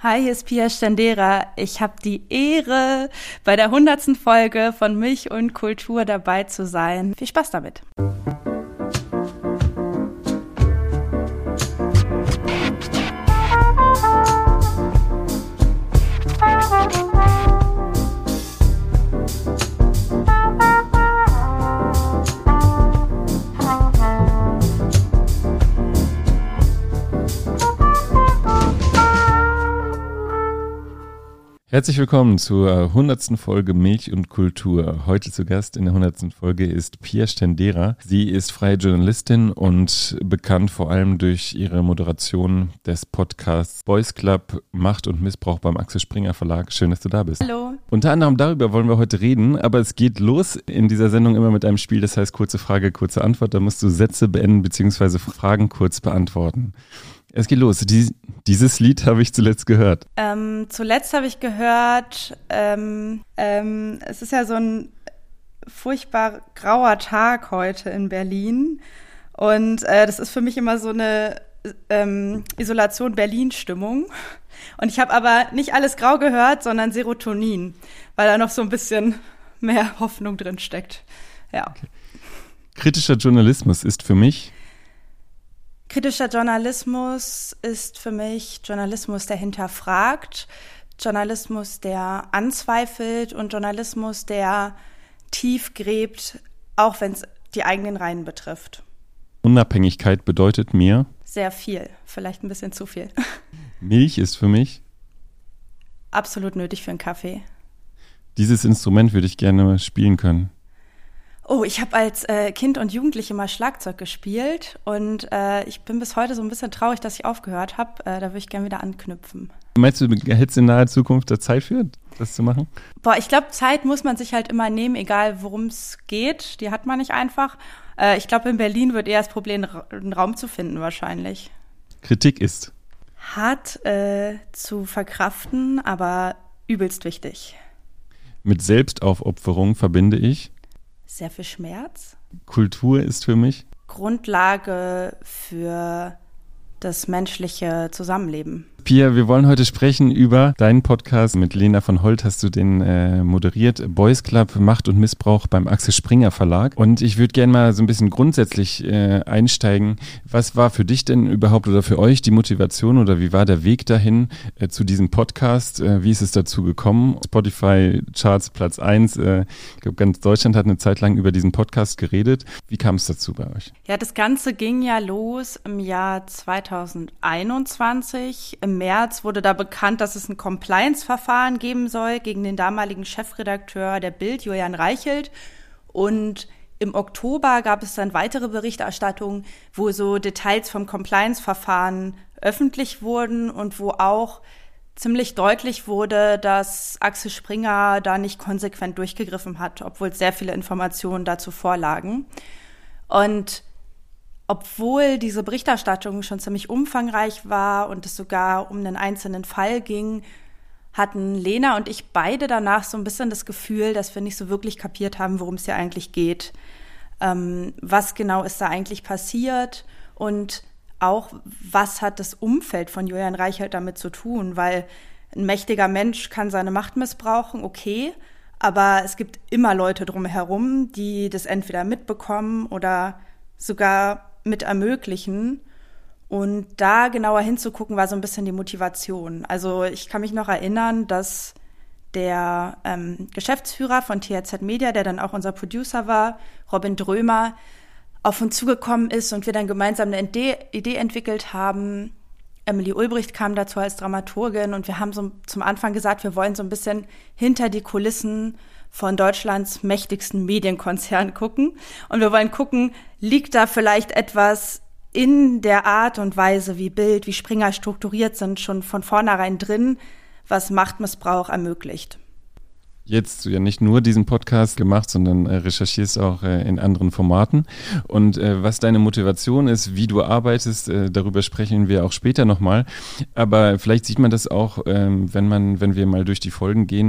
Hi, hier ist Pia Stendera. Ich habe die Ehre, bei der hundertsten Folge von Milch und Kultur dabei zu sein. Viel Spaß damit. Herzlich willkommen zur hundertsten Folge Milch und Kultur. Heute zu Gast in der hundertsten Folge ist Pia Stendera. Sie ist freie Journalistin und bekannt vor allem durch ihre Moderation des Podcasts Boys Club Macht und Missbrauch beim Axel Springer Verlag. Schön, dass du da bist. Hallo. Unter anderem darüber wollen wir heute reden, aber es geht los in dieser Sendung immer mit einem Spiel, das heißt kurze Frage, kurze Antwort. Da musst du Sätze beenden bzw. Fragen kurz beantworten. Es geht los. Die, dieses Lied habe ich zuletzt gehört. Ähm, zuletzt habe ich gehört, ähm, ähm, es ist ja so ein furchtbar grauer Tag heute in Berlin. Und äh, das ist für mich immer so eine ähm, Isolation Berlin-Stimmung. Und ich habe aber nicht alles grau gehört, sondern Serotonin, weil da noch so ein bisschen mehr Hoffnung drin steckt. Ja. Okay. Kritischer Journalismus ist für mich Kritischer Journalismus ist für mich Journalismus, der hinterfragt, Journalismus, der anzweifelt und Journalismus, der tief gräbt, auch wenn es die eigenen Reihen betrifft. Unabhängigkeit bedeutet mir? Sehr viel, vielleicht ein bisschen zu viel. Milch ist für mich? Absolut nötig für einen Kaffee. Dieses Instrument würde ich gerne spielen können. Oh, ich habe als äh, Kind und Jugendliche mal Schlagzeug gespielt und äh, ich bin bis heute so ein bisschen traurig, dass ich aufgehört habe. Äh, da würde ich gerne wieder anknüpfen. Meinst du, du hättest in naher Zukunft da Zeit für, das zu machen? Boah, ich glaube, Zeit muss man sich halt immer nehmen, egal worum es geht. Die hat man nicht einfach. Äh, ich glaube, in Berlin wird eher das Problem, einen Raum zu finden wahrscheinlich. Kritik ist? Hart äh, zu verkraften, aber übelst wichtig. Mit Selbstaufopferung verbinde ich? Sehr viel Schmerz. Kultur ist für mich Grundlage für das menschliche Zusammenleben. Pia, wir wollen heute sprechen über deinen Podcast. Mit Lena von Holt hast du den äh, moderiert. Boys Club Macht und Missbrauch beim Axel Springer Verlag. Und ich würde gerne mal so ein bisschen grundsätzlich äh, einsteigen. Was war für dich denn überhaupt oder für euch die Motivation oder wie war der Weg dahin äh, zu diesem Podcast? Äh, wie ist es dazu gekommen? Spotify Charts Platz 1. Äh, ich glaube, ganz Deutschland hat eine Zeit lang über diesen Podcast geredet. Wie kam es dazu bei euch? Ja, das Ganze ging ja los im Jahr 2021. Im März wurde da bekannt, dass es ein Compliance-Verfahren geben soll gegen den damaligen Chefredakteur der Bild, Julian Reichelt. Und im Oktober gab es dann weitere Berichterstattungen, wo so Details vom Compliance-Verfahren öffentlich wurden und wo auch ziemlich deutlich wurde, dass Axel Springer da nicht konsequent durchgegriffen hat, obwohl sehr viele Informationen dazu vorlagen. Und obwohl diese Berichterstattung schon ziemlich umfangreich war und es sogar um einen einzelnen Fall ging, hatten Lena und ich beide danach so ein bisschen das Gefühl, dass wir nicht so wirklich kapiert haben, worum es hier eigentlich geht. Ähm, was genau ist da eigentlich passiert und auch, was hat das Umfeld von Julian Reichelt damit zu tun? Weil ein mächtiger Mensch kann seine Macht missbrauchen, okay, aber es gibt immer Leute drumherum, die das entweder mitbekommen oder sogar mit ermöglichen. Und da genauer hinzugucken, war so ein bisschen die Motivation. Also ich kann mich noch erinnern, dass der ähm, Geschäftsführer von THZ Media, der dann auch unser Producer war, Robin Drömer, auf uns zugekommen ist und wir dann gemeinsam eine Idee, entwickelt haben. Emily Ulbricht kam dazu als Dramaturgin und wir haben so zum Anfang gesagt, wir wollen so ein bisschen hinter die Kulissen von Deutschlands mächtigsten Medienkonzern gucken. Und wir wollen gucken, liegt da vielleicht etwas in der Art und Weise, wie Bild, wie Springer strukturiert sind, schon von vornherein drin, was Machtmissbrauch ermöglicht jetzt ja nicht nur diesen Podcast gemacht, sondern äh, recherchierst auch äh, in anderen Formaten. Und äh, was deine Motivation ist, wie du arbeitest, darüber sprechen wir auch später nochmal. Aber vielleicht sieht man das auch, ähm, wenn man, wenn wir mal durch die Folgen gehen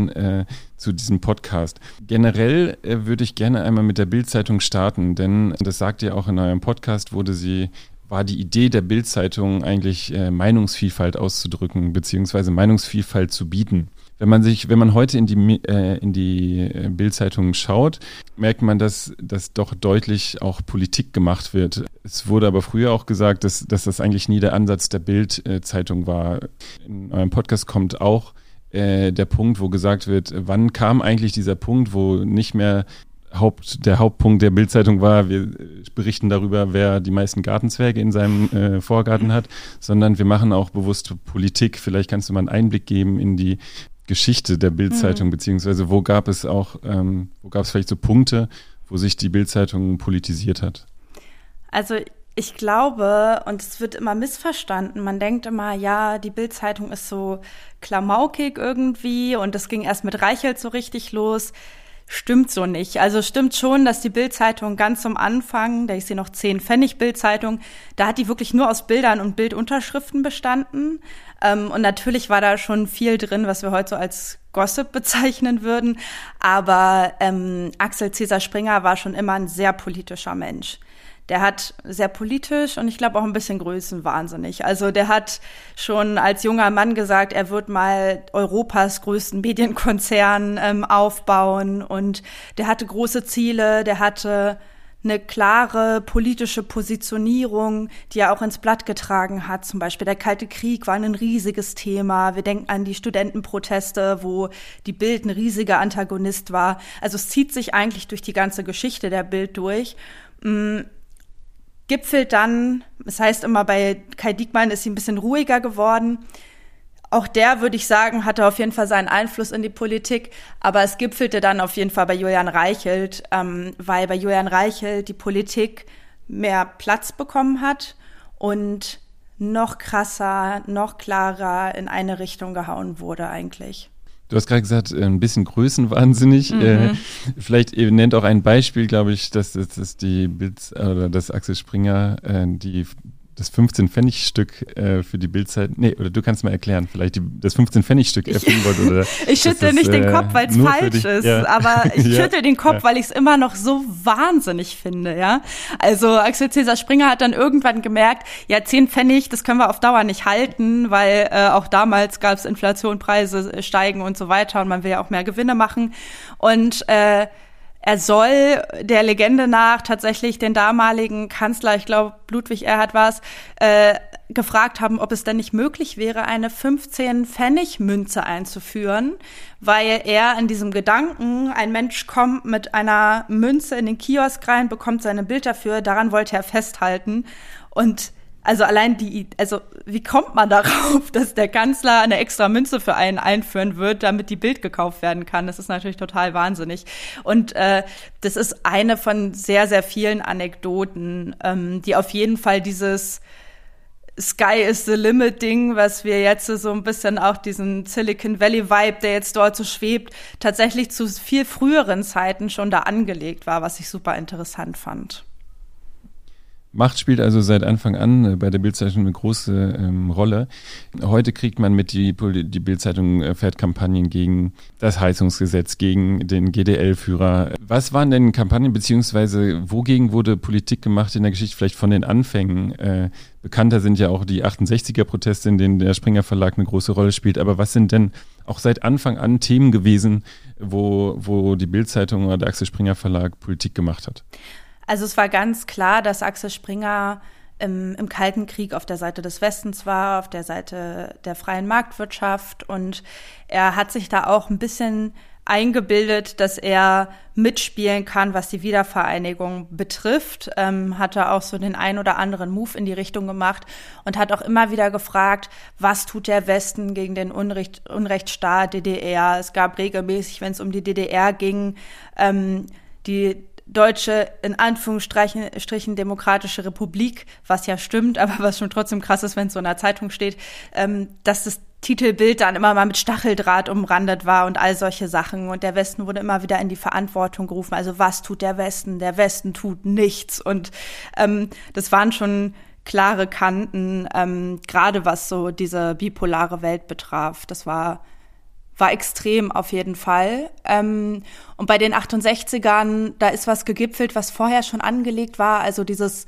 zu diesem Podcast. Generell würde ich gerne einmal mit der Bildzeitung starten, denn das sagt ihr auch in eurem Podcast, wurde sie war die Idee der Bildzeitung eigentlich Meinungsvielfalt auszudrücken, beziehungsweise Meinungsvielfalt zu bieten. Wenn man sich, wenn man heute in die, äh, in die äh, Bildzeitung schaut, merkt man, dass, dass doch deutlich auch Politik gemacht wird. Es wurde aber früher auch gesagt, dass, dass das eigentlich nie der Ansatz der Bildzeitung war. In eurem Podcast kommt auch äh, der Punkt, wo gesagt wird, wann kam eigentlich dieser Punkt, wo nicht mehr Haupt, der Hauptpunkt der Bildzeitung war, wir berichten darüber, wer die meisten Gartenzwerge in seinem äh, Vorgarten hat, sondern wir machen auch bewusst Politik. Vielleicht kannst du mal einen Einblick geben in die Geschichte der Bildzeitung, mhm. beziehungsweise wo gab es auch, ähm, wo gab es vielleicht so Punkte, wo sich die Bildzeitung politisiert hat? Also ich glaube, und es wird immer missverstanden, man denkt immer, ja, die Bildzeitung ist so klamaukig irgendwie und das ging erst mit Reichelt so richtig los. Stimmt so nicht. Also stimmt schon, dass die Bildzeitung ganz am Anfang, da ist sie noch 10 Pfennig Bildzeitung, da hat die wirklich nur aus Bildern und Bildunterschriften bestanden. Ähm, und natürlich war da schon viel drin, was wir heute so als Gossip bezeichnen würden. Aber ähm, Axel Cäsar Springer war schon immer ein sehr politischer Mensch der hat sehr politisch und ich glaube auch ein bisschen größenwahnsinnig. Also der hat schon als junger Mann gesagt, er wird mal Europas größten Medienkonzern ähm, aufbauen und der hatte große Ziele, der hatte eine klare politische Positionierung, die er auch ins Blatt getragen hat. Zum Beispiel der Kalte Krieg war ein riesiges Thema. Wir denken an die Studentenproteste, wo die Bild ein riesiger Antagonist war. Also es zieht sich eigentlich durch die ganze Geschichte der Bild durch. Gipfelt dann, das heißt immer bei Kai Diekmann ist sie ein bisschen ruhiger geworden. Auch der, würde ich sagen, hatte auf jeden Fall seinen Einfluss in die Politik, aber es gipfelte dann auf jeden Fall bei Julian Reichelt, ähm, weil bei Julian Reichelt die Politik mehr Platz bekommen hat und noch krasser, noch klarer in eine Richtung gehauen wurde eigentlich. Du hast gerade gesagt, ein bisschen größenwahnsinnig. Mhm. Äh, vielleicht ihr nennt auch ein Beispiel, glaube ich, dass, dass, dass die Bild oder dass Axel Springer äh, die das 15-Pfennig-Stück äh, für die Bildzeit. Nee, oder du kannst mal erklären, vielleicht die, das 15-Pfennig-Stück erfinden wollte. Oder ich schüttel nicht den Kopf, weil es äh, falsch ist, ja. aber ich ja. schüttel den Kopf, ja. weil ich es immer noch so wahnsinnig finde, ja. Also Axel Cäsar Springer hat dann irgendwann gemerkt, ja, 10 Pfennig, das können wir auf Dauer nicht halten, weil äh, auch damals gab es Inflation, Preise steigen und so weiter und man will ja auch mehr Gewinne machen. Und äh, er soll der Legende nach tatsächlich den damaligen Kanzler, ich glaube Ludwig Erhard war es, äh, gefragt haben, ob es denn nicht möglich wäre, eine 15-Pfennig-Münze einzuführen, weil er in diesem Gedanken, ein Mensch kommt mit einer Münze in den Kiosk rein, bekommt seine Bild dafür, daran wollte er festhalten. Und also allein die, also wie kommt man darauf, dass der Kanzler eine extra Münze für einen einführen wird, damit die Bild gekauft werden kann? Das ist natürlich total wahnsinnig. Und äh, das ist eine von sehr, sehr vielen Anekdoten, ähm, die auf jeden Fall dieses Sky is the limit Ding, was wir jetzt so ein bisschen auch diesen Silicon Valley Vibe, der jetzt dort so schwebt, tatsächlich zu viel früheren Zeiten schon da angelegt war, was ich super interessant fand. Macht spielt also seit Anfang an äh, bei der Bildzeitung eine große ähm, Rolle. Heute kriegt man mit, die, die Bildzeitung äh, fährt Kampagnen gegen das Heizungsgesetz, gegen den GDL-Führer. Was waren denn Kampagnen, beziehungsweise wogegen wurde Politik gemacht in der Geschichte, vielleicht von den Anfängen? Äh, bekannter sind ja auch die 68er-Proteste, in denen der Springer Verlag eine große Rolle spielt. Aber was sind denn auch seit Anfang an Themen gewesen, wo, wo die Bildzeitung oder der Axel Springer Verlag Politik gemacht hat? Also es war ganz klar, dass Axel Springer im, im Kalten Krieg auf der Seite des Westens war, auf der Seite der freien Marktwirtschaft. Und er hat sich da auch ein bisschen eingebildet, dass er mitspielen kann, was die Wiedervereinigung betrifft. Ähm, hat er auch so den ein oder anderen Move in die Richtung gemacht und hat auch immer wieder gefragt, was tut der Westen gegen den Unrecht, Unrechtsstaat DDR. Es gab regelmäßig, wenn es um die DDR ging, ähm, die deutsche, in Anführungsstrichen, demokratische Republik, was ja stimmt, aber was schon trotzdem krass ist, wenn es so in der Zeitung steht, ähm, dass das Titelbild dann immer mal mit Stacheldraht umrandet war und all solche Sachen. Und der Westen wurde immer wieder in die Verantwortung gerufen. Also was tut der Westen? Der Westen tut nichts. Und ähm, das waren schon klare Kanten, ähm, gerade was so diese bipolare Welt betraf. Das war war extrem auf jeden Fall. Ähm, und bei den 68ern, da ist was gegipfelt, was vorher schon angelegt war. Also dieses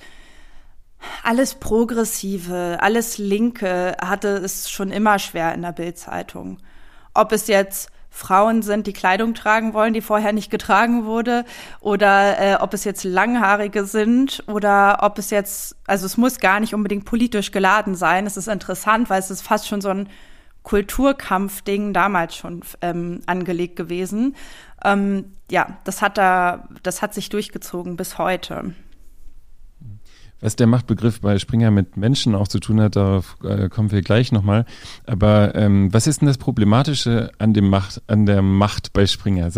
alles Progressive, alles Linke hatte es schon immer schwer in der Bildzeitung. Ob es jetzt Frauen sind, die Kleidung tragen wollen, die vorher nicht getragen wurde, oder äh, ob es jetzt Langhaarige sind oder ob es jetzt, also es muss gar nicht unbedingt politisch geladen sein. Es ist interessant, weil es ist fast schon so ein Kulturkampfding damals schon ähm, angelegt gewesen. Ähm, ja, das hat da, das hat sich durchgezogen bis heute. Was der Machtbegriff bei Springer mit Menschen auch zu tun hat, darauf äh, kommen wir gleich nochmal. Aber ähm, was ist denn das Problematische an dem Macht, an der Macht bei Springer?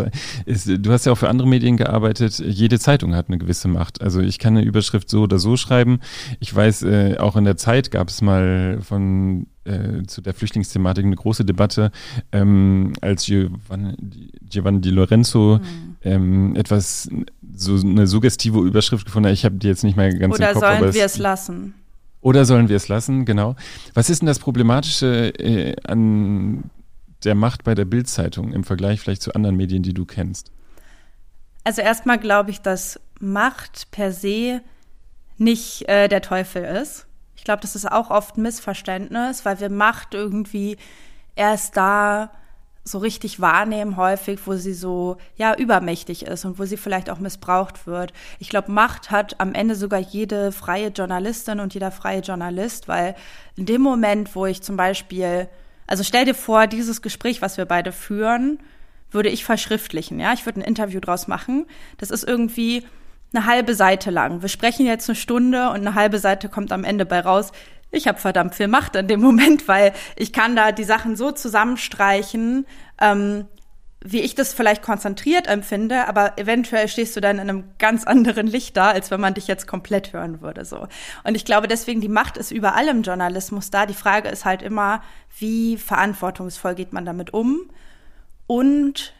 Ist, du hast ja auch für andere Medien gearbeitet. Jede Zeitung hat eine gewisse Macht. Also ich kann eine Überschrift so oder so schreiben. Ich weiß, äh, auch in der Zeit gab es mal von äh, zu der Flüchtlingsthematik eine große Debatte, ähm, als Giovanni, Giovanni Di Lorenzo mhm. ähm, etwas so eine suggestive Überschrift gefunden hat. Ich habe die jetzt nicht mehr ganz Oder im Kopf. Oder sollen wir es lassen? Oder sollen wir es lassen, genau. Was ist denn das Problematische äh, an der Macht bei der Bildzeitung im Vergleich vielleicht zu anderen Medien, die du kennst? Also erstmal glaube ich, dass Macht per se nicht äh, der Teufel ist. Ich glaube, das ist auch oft ein Missverständnis, weil wir Macht irgendwie erst da so richtig wahrnehmen häufig, wo sie so ja übermächtig ist und wo sie vielleicht auch missbraucht wird. Ich glaube, Macht hat am Ende sogar jede freie Journalistin und jeder freie Journalist, weil in dem Moment, wo ich zum Beispiel, also stell dir vor, dieses Gespräch, was wir beide führen, würde ich verschriftlichen. Ja, ich würde ein Interview draus machen. Das ist irgendwie eine halbe Seite lang. Wir sprechen jetzt eine Stunde und eine halbe Seite kommt am Ende bei raus. Ich habe verdammt viel Macht in dem Moment, weil ich kann da die Sachen so zusammenstreichen, ähm, wie ich das vielleicht konzentriert empfinde, aber eventuell stehst du dann in einem ganz anderen Licht da, als wenn man dich jetzt komplett hören würde, so. Und ich glaube deswegen, die Macht ist überall im Journalismus da. Die Frage ist halt immer, wie verantwortungsvoll geht man damit um? Und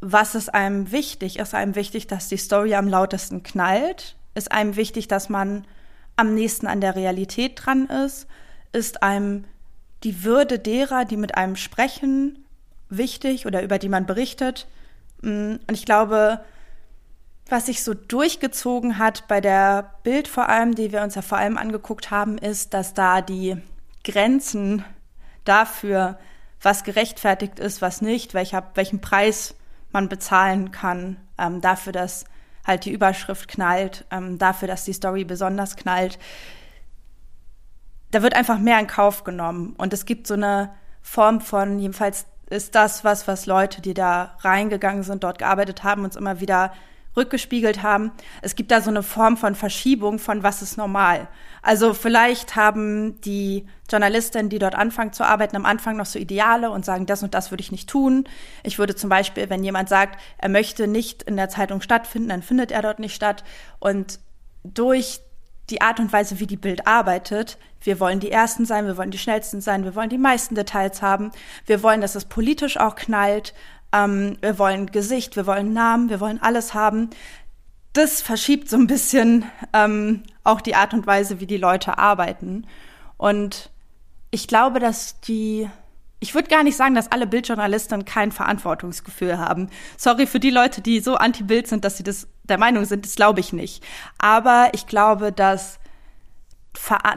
was ist einem wichtig? Ist einem wichtig, dass die Story am lautesten knallt? Ist einem wichtig, dass man am nächsten an der Realität dran ist? Ist einem die Würde derer, die mit einem sprechen, wichtig oder über die man berichtet? Mm, und ich glaube, was sich so durchgezogen hat bei der Bild vor allem, die wir uns ja vor allem angeguckt haben, ist, dass da die Grenzen dafür, was gerechtfertigt ist, was nicht, welcher, welchen Preis man bezahlen kann, ähm, dafür, dass halt die Überschrift knallt, ähm, dafür, dass die Story besonders knallt. Da wird einfach mehr in Kauf genommen. Und es gibt so eine Form von, jedenfalls ist das was, was Leute, die da reingegangen sind, dort gearbeitet haben, uns immer wieder rückgespiegelt haben. Es gibt da so eine Form von Verschiebung von was ist normal. Also vielleicht haben die Journalistinnen, die dort anfangen zu arbeiten, am Anfang noch so Ideale und sagen, das und das würde ich nicht tun. Ich würde zum Beispiel, wenn jemand sagt, er möchte nicht in der Zeitung stattfinden, dann findet er dort nicht statt. Und durch die Art und Weise, wie die Bild arbeitet. Wir wollen die Ersten sein, wir wollen die Schnellsten sein, wir wollen die meisten Details haben. Wir wollen, dass es politisch auch knallt. Ähm, wir wollen Gesicht, wir wollen Namen, wir wollen alles haben. Das verschiebt so ein bisschen ähm, auch die Art und Weise, wie die Leute arbeiten. Und ich glaube, dass die, ich würde gar nicht sagen, dass alle Bildjournalisten kein Verantwortungsgefühl haben. Sorry für die Leute, die so anti-Bild sind, dass sie das der Meinung sind, das glaube ich nicht. Aber ich glaube, dass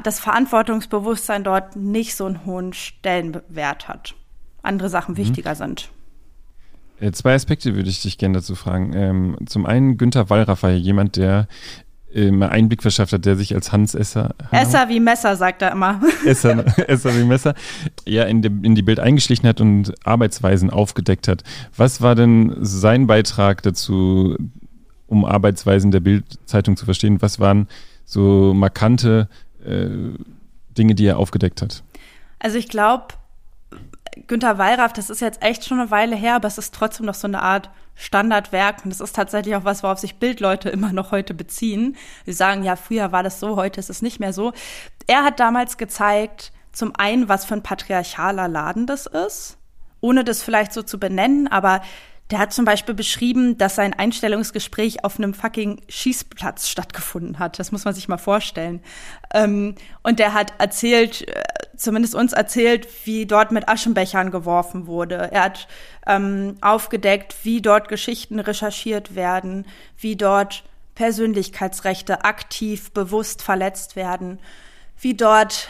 das Verantwortungsbewusstsein dort nicht so einen hohen Stellenwert hat. Andere Sachen mhm. wichtiger sind. Äh, zwei Aspekte würde ich dich gerne dazu fragen. Ähm, zum einen, Günther Wallraff war ja jemand, der immer ähm, Einblick verschafft hat, der sich als Hans Esser. Esser wie Messer, sagt er immer. Esser, Esser wie Messer. Ja, in, de, in die Bild eingeschlichen hat und Arbeitsweisen aufgedeckt hat. Was war denn sein Beitrag dazu, um Arbeitsweisen der Bildzeitung zu verstehen? Was waren so markante äh, Dinge, die er aufgedeckt hat? Also ich glaube, Günter Wallraff, das ist jetzt echt schon eine Weile her, aber es ist trotzdem noch so eine Art Standardwerk. Und das ist tatsächlich auch was, worauf sich Bildleute immer noch heute beziehen. Sie sagen, ja, früher war das so, heute ist es nicht mehr so. Er hat damals gezeigt, zum einen, was für ein patriarchaler Laden das ist, ohne das vielleicht so zu benennen, aber der hat zum Beispiel beschrieben, dass sein Einstellungsgespräch auf einem fucking Schießplatz stattgefunden hat. Das muss man sich mal vorstellen. Ähm, und der hat erzählt, äh, zumindest uns erzählt, wie dort mit Aschenbechern geworfen wurde. Er hat ähm, aufgedeckt, wie dort Geschichten recherchiert werden, wie dort Persönlichkeitsrechte aktiv, bewusst verletzt werden, wie dort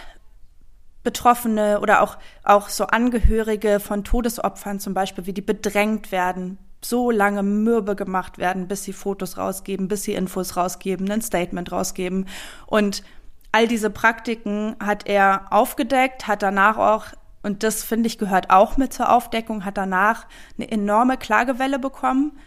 Betroffene oder auch, auch so Angehörige von Todesopfern zum Beispiel, wie die bedrängt werden, so lange mürbe gemacht werden, bis sie Fotos rausgeben, bis sie Infos rausgeben, ein Statement rausgeben. Und all diese Praktiken hat er aufgedeckt, hat danach auch, und das finde ich gehört auch mit zur Aufdeckung, hat danach eine enorme Klagewelle bekommen,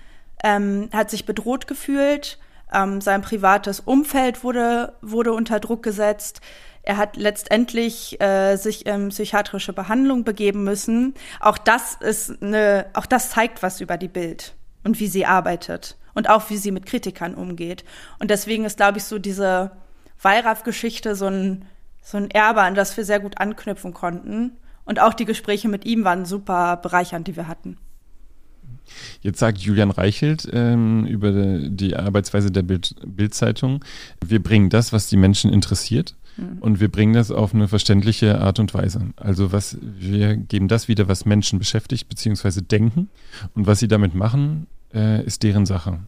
ähm, hat sich bedroht gefühlt, ähm, sein privates Umfeld wurde, wurde unter Druck gesetzt. Er hat letztendlich äh, sich in psychiatrische Behandlung begeben müssen. Auch das ist eine, auch das zeigt was über die Bild und wie sie arbeitet und auch wie sie mit Kritikern umgeht. Und deswegen ist, glaube ich, so diese Wallraff-Geschichte so ein, so ein Erbe, an das wir sehr gut anknüpfen konnten. Und auch die Gespräche mit ihm waren super bereichernd, die wir hatten. Jetzt sagt Julian Reichelt ähm, über die Arbeitsweise der Bild Bildzeitung, wir bringen das, was die Menschen interessiert. Und wir bringen das auf eine verständliche Art und Weise. Also was, wir geben das wieder, was Menschen beschäftigt bzw. denken. Und was sie damit machen, äh, ist deren Sache.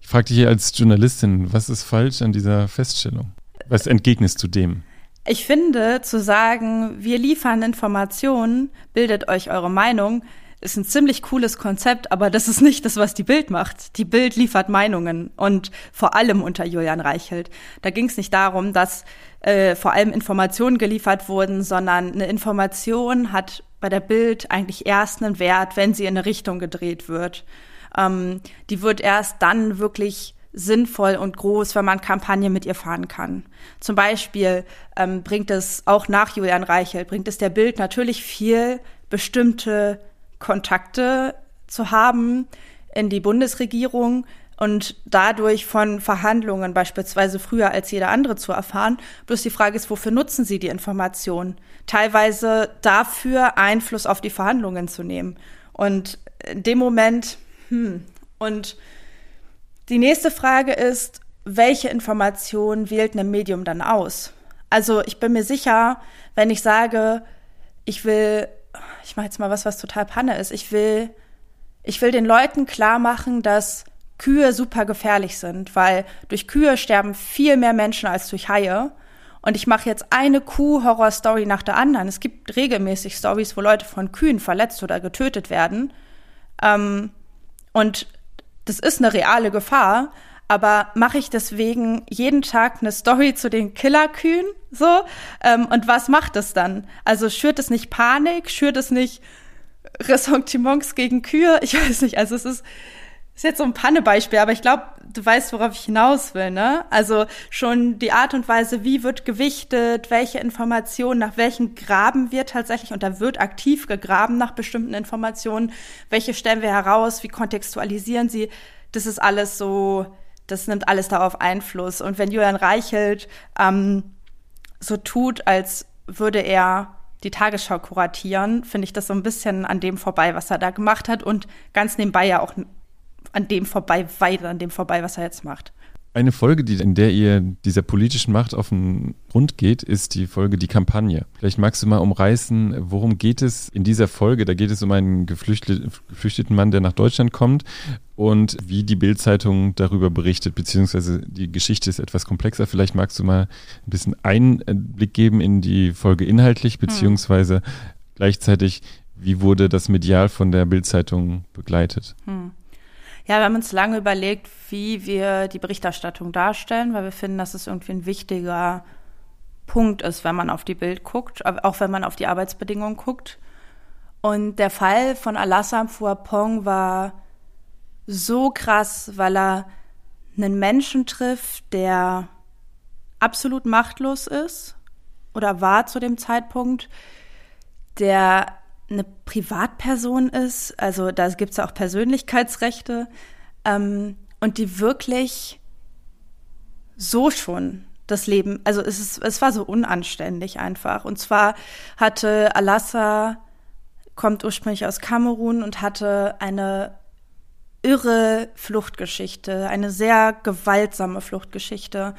Ich frage dich hier als Journalistin, was ist falsch an dieser Feststellung? Was entgegnest du dem? Ich finde, zu sagen, wir liefern Informationen, bildet euch eure Meinung, ist ein ziemlich cooles Konzept, aber das ist nicht das, was die Bild macht. Die Bild liefert Meinungen und vor allem unter Julian Reichelt. Da ging es nicht darum, dass äh, vor allem Informationen geliefert wurden, sondern eine Information hat bei der Bild eigentlich erst einen Wert, wenn sie in eine Richtung gedreht wird. Ähm, die wird erst dann wirklich sinnvoll und groß, wenn man Kampagne mit ihr fahren kann. Zum Beispiel ähm, bringt es auch nach Julian Reichelt, bringt es der Bild natürlich viel, bestimmte Kontakte zu haben in die Bundesregierung und dadurch von Verhandlungen beispielsweise früher als jeder andere zu erfahren. Bloß die Frage ist, wofür nutzen Sie die Information? Teilweise dafür Einfluss auf die Verhandlungen zu nehmen. Und in dem Moment, hm, und die nächste Frage ist, welche Information wählt ein Medium dann aus? Also ich bin mir sicher, wenn ich sage, ich will ich mache jetzt mal was, was total Panne ist. Ich will, ich will den Leuten klar machen, dass Kühe super gefährlich sind, weil durch Kühe sterben viel mehr Menschen als durch Haie. Und ich mache jetzt eine Kuh-Horror-Story nach der anderen. Es gibt regelmäßig Stories, wo Leute von Kühen verletzt oder getötet werden. Ähm, und das ist eine reale Gefahr aber mache ich deswegen jeden Tag eine Story zu den Killerkühen so? Ähm, und was macht es dann? Also schürt es nicht Panik, schürt es nicht Ressentiments gegen Kühe? Ich weiß nicht. Also es ist, ist jetzt so ein Pannebeispiel, aber ich glaube, du weißt, worauf ich hinaus will, ne? Also schon die Art und Weise, wie wird gewichtet, welche Informationen, nach welchen graben wir tatsächlich, und da wird aktiv gegraben nach bestimmten Informationen, welche stellen wir heraus, wie kontextualisieren sie, das ist alles so, das nimmt alles darauf Einfluss. Und wenn Julian Reichelt ähm, so tut, als würde er die Tagesschau kuratieren, finde ich das so ein bisschen an dem vorbei, was er da gemacht hat und ganz nebenbei ja auch an dem vorbei, weit an dem vorbei, was er jetzt macht. Eine Folge, die, in der ihr dieser politischen Macht auf den Grund geht, ist die Folge Die Kampagne. Vielleicht magst du mal umreißen, worum geht es in dieser Folge? Da geht es um einen geflüchteten Mann, der nach Deutschland kommt und wie die Bildzeitung darüber berichtet, beziehungsweise die Geschichte ist etwas komplexer. Vielleicht magst du mal ein bisschen Einblick geben in die Folge inhaltlich, hm. beziehungsweise hm. gleichzeitig, wie wurde das medial von der Bildzeitung begleitet? Hm. Ja, wir haben uns lange überlegt, wie wir die Berichterstattung darstellen, weil wir finden, dass es irgendwie ein wichtiger Punkt ist, wenn man auf die Bild guckt, auch wenn man auf die Arbeitsbedingungen guckt. Und der Fall von Alassam Fuapong war so krass, weil er einen Menschen trifft, der absolut machtlos ist oder war zu dem Zeitpunkt, der eine Privatperson ist, also da gibt es auch Persönlichkeitsrechte, ähm, und die wirklich so schon das Leben, also es, ist, es war so unanständig einfach. Und zwar hatte Alassa, kommt ursprünglich aus Kamerun und hatte eine irre Fluchtgeschichte, eine sehr gewaltsame Fluchtgeschichte,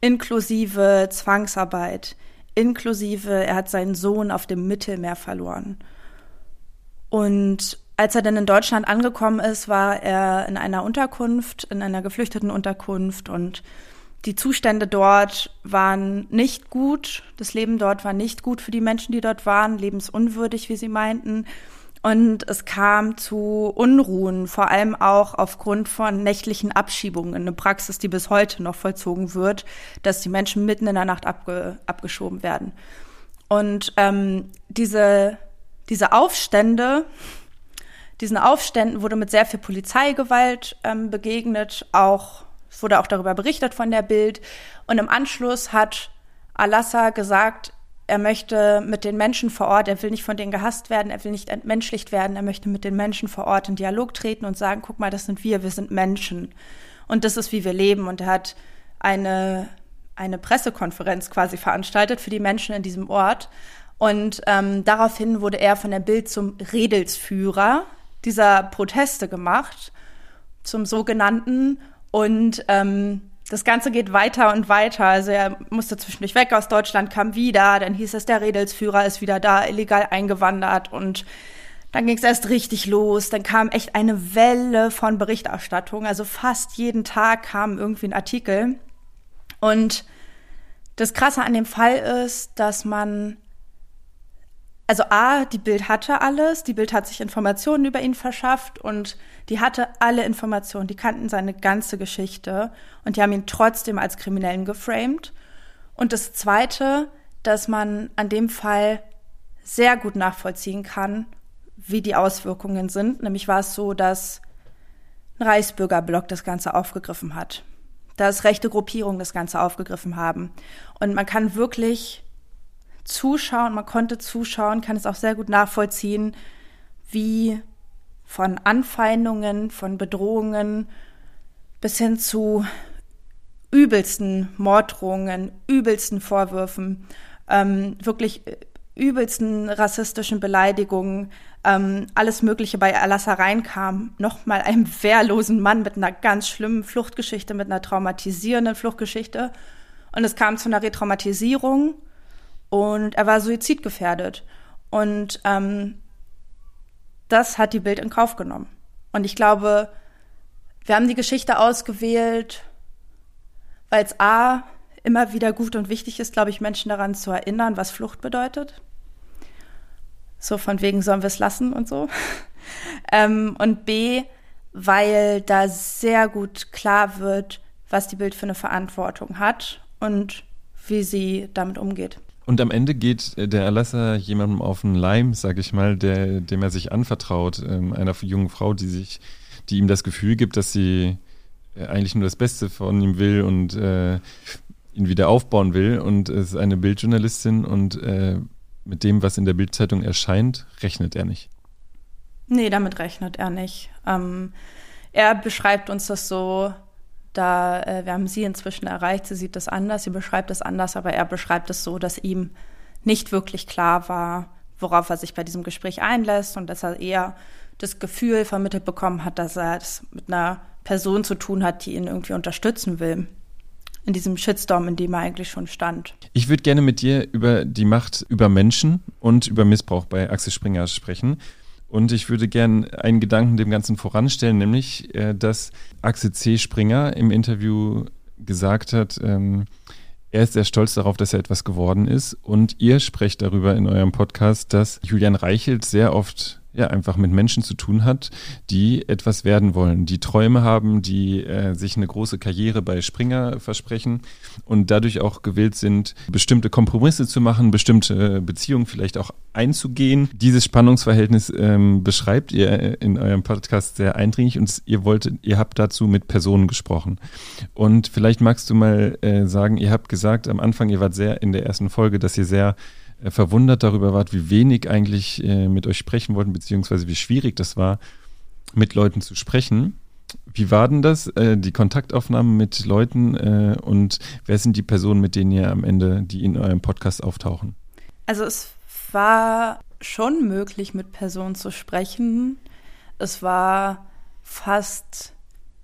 inklusive Zwangsarbeit, inklusive, er hat seinen Sohn auf dem Mittelmeer verloren. Und als er dann in Deutschland angekommen ist, war er in einer Unterkunft, in einer geflüchteten Unterkunft und die Zustände dort waren nicht gut. Das Leben dort war nicht gut für die Menschen, die dort waren, lebensunwürdig, wie sie meinten. Und es kam zu Unruhen, vor allem auch aufgrund von nächtlichen Abschiebungen, eine Praxis, die bis heute noch vollzogen wird, dass die Menschen mitten in der Nacht abge abgeschoben werden. Und ähm, diese, diese Aufstände, diesen Aufständen wurde mit sehr viel Polizeigewalt ähm, begegnet, auch es wurde auch darüber berichtet von der Bild. Und im Anschluss hat Alassa gesagt, er möchte mit den Menschen vor Ort, er will nicht von denen gehasst werden, er will nicht entmenschlicht werden, er möchte mit den Menschen vor Ort in Dialog treten und sagen, guck mal, das sind wir, wir sind Menschen. Und das ist, wie wir leben. Und er hat eine, eine Pressekonferenz quasi veranstaltet für die Menschen in diesem Ort. Und ähm, daraufhin wurde er von der Bild zum Redelsführer dieser Proteste gemacht, zum sogenannten. Und ähm, das Ganze geht weiter und weiter. Also er musste zwischendurch weg aus Deutschland, kam wieder, dann hieß es, der Redelsführer ist wieder da, illegal eingewandert und dann ging es erst richtig los. Dann kam echt eine Welle von Berichterstattung. Also fast jeden Tag kam irgendwie ein Artikel. Und das Krasse an dem Fall ist, dass man also A, die Bild hatte alles, die Bild hat sich Informationen über ihn verschafft und die hatte alle Informationen, die kannten seine ganze Geschichte und die haben ihn trotzdem als Kriminellen geframed. Und das Zweite, dass man an dem Fall sehr gut nachvollziehen kann, wie die Auswirkungen sind. Nämlich war es so, dass ein Reichsbürgerblock das Ganze aufgegriffen hat, dass rechte Gruppierungen das Ganze aufgegriffen haben. Und man kann wirklich zuschauen, man konnte zuschauen, kann es auch sehr gut nachvollziehen, wie von Anfeindungen, von Bedrohungen bis hin zu übelsten Morddrohungen, übelsten Vorwürfen, ähm, wirklich übelsten rassistischen Beleidigungen, ähm, alles Mögliche bei Alassa reinkam. Nochmal einem wehrlosen Mann mit einer ganz schlimmen Fluchtgeschichte, mit einer traumatisierenden Fluchtgeschichte. Und es kam zu einer Retraumatisierung und er war suizidgefährdet. Und ähm, das hat die Bild in Kauf genommen. Und ich glaube, wir haben die Geschichte ausgewählt, weil es A immer wieder gut und wichtig ist, glaube ich, Menschen daran zu erinnern, was Flucht bedeutet. So von wegen sollen wir es lassen und so. ähm, und B, weil da sehr gut klar wird, was die Bild für eine Verantwortung hat und wie sie damit umgeht. Und am Ende geht äh, der Erlasser jemandem auf den Leim, sag ich mal, der, dem er sich anvertraut, ähm, einer jungen Frau, die sich, die ihm das Gefühl gibt, dass sie äh, eigentlich nur das Beste von ihm will und äh, ihn wieder aufbauen will. Und es ist eine Bildjournalistin und äh, mit dem, was in der Bildzeitung erscheint, rechnet er nicht. Nee, damit rechnet er nicht. Ähm, er beschreibt uns das so, da, äh, wir haben sie inzwischen erreicht, sie sieht das anders, sie beschreibt es anders, aber er beschreibt es so, dass ihm nicht wirklich klar war, worauf er sich bei diesem Gespräch einlässt und dass er eher das Gefühl vermittelt bekommen hat, dass er es mit einer Person zu tun hat, die ihn irgendwie unterstützen will. In diesem Shitstorm, in dem er eigentlich schon stand. Ich würde gerne mit dir über die Macht über Menschen und über Missbrauch bei Axel Springer sprechen. Und ich würde gern einen Gedanken dem Ganzen voranstellen, nämlich, äh, dass Axel C. Springer im Interview gesagt hat, ähm, er ist sehr stolz darauf, dass er etwas geworden ist. Und ihr sprecht darüber in eurem Podcast, dass Julian Reichelt sehr oft ja einfach mit Menschen zu tun hat, die etwas werden wollen, die Träume haben, die äh, sich eine große Karriere bei Springer versprechen und dadurch auch gewillt sind, bestimmte Kompromisse zu machen, bestimmte Beziehungen vielleicht auch einzugehen. Dieses Spannungsverhältnis ähm, beschreibt ihr in eurem Podcast sehr eindringlich und ihr wolltet, ihr habt dazu mit Personen gesprochen. Und vielleicht magst du mal äh, sagen, ihr habt gesagt am Anfang, ihr wart sehr in der ersten Folge, dass ihr sehr äh, verwundert darüber wart, wie wenig eigentlich äh, mit euch sprechen wollten, beziehungsweise wie schwierig das war, mit Leuten zu sprechen. Wie war denn das, äh, die Kontaktaufnahme mit Leuten äh, und wer sind die Personen, mit denen ihr am Ende, die in eurem Podcast auftauchen? Also es war schon möglich, mit Personen zu sprechen. Es war fast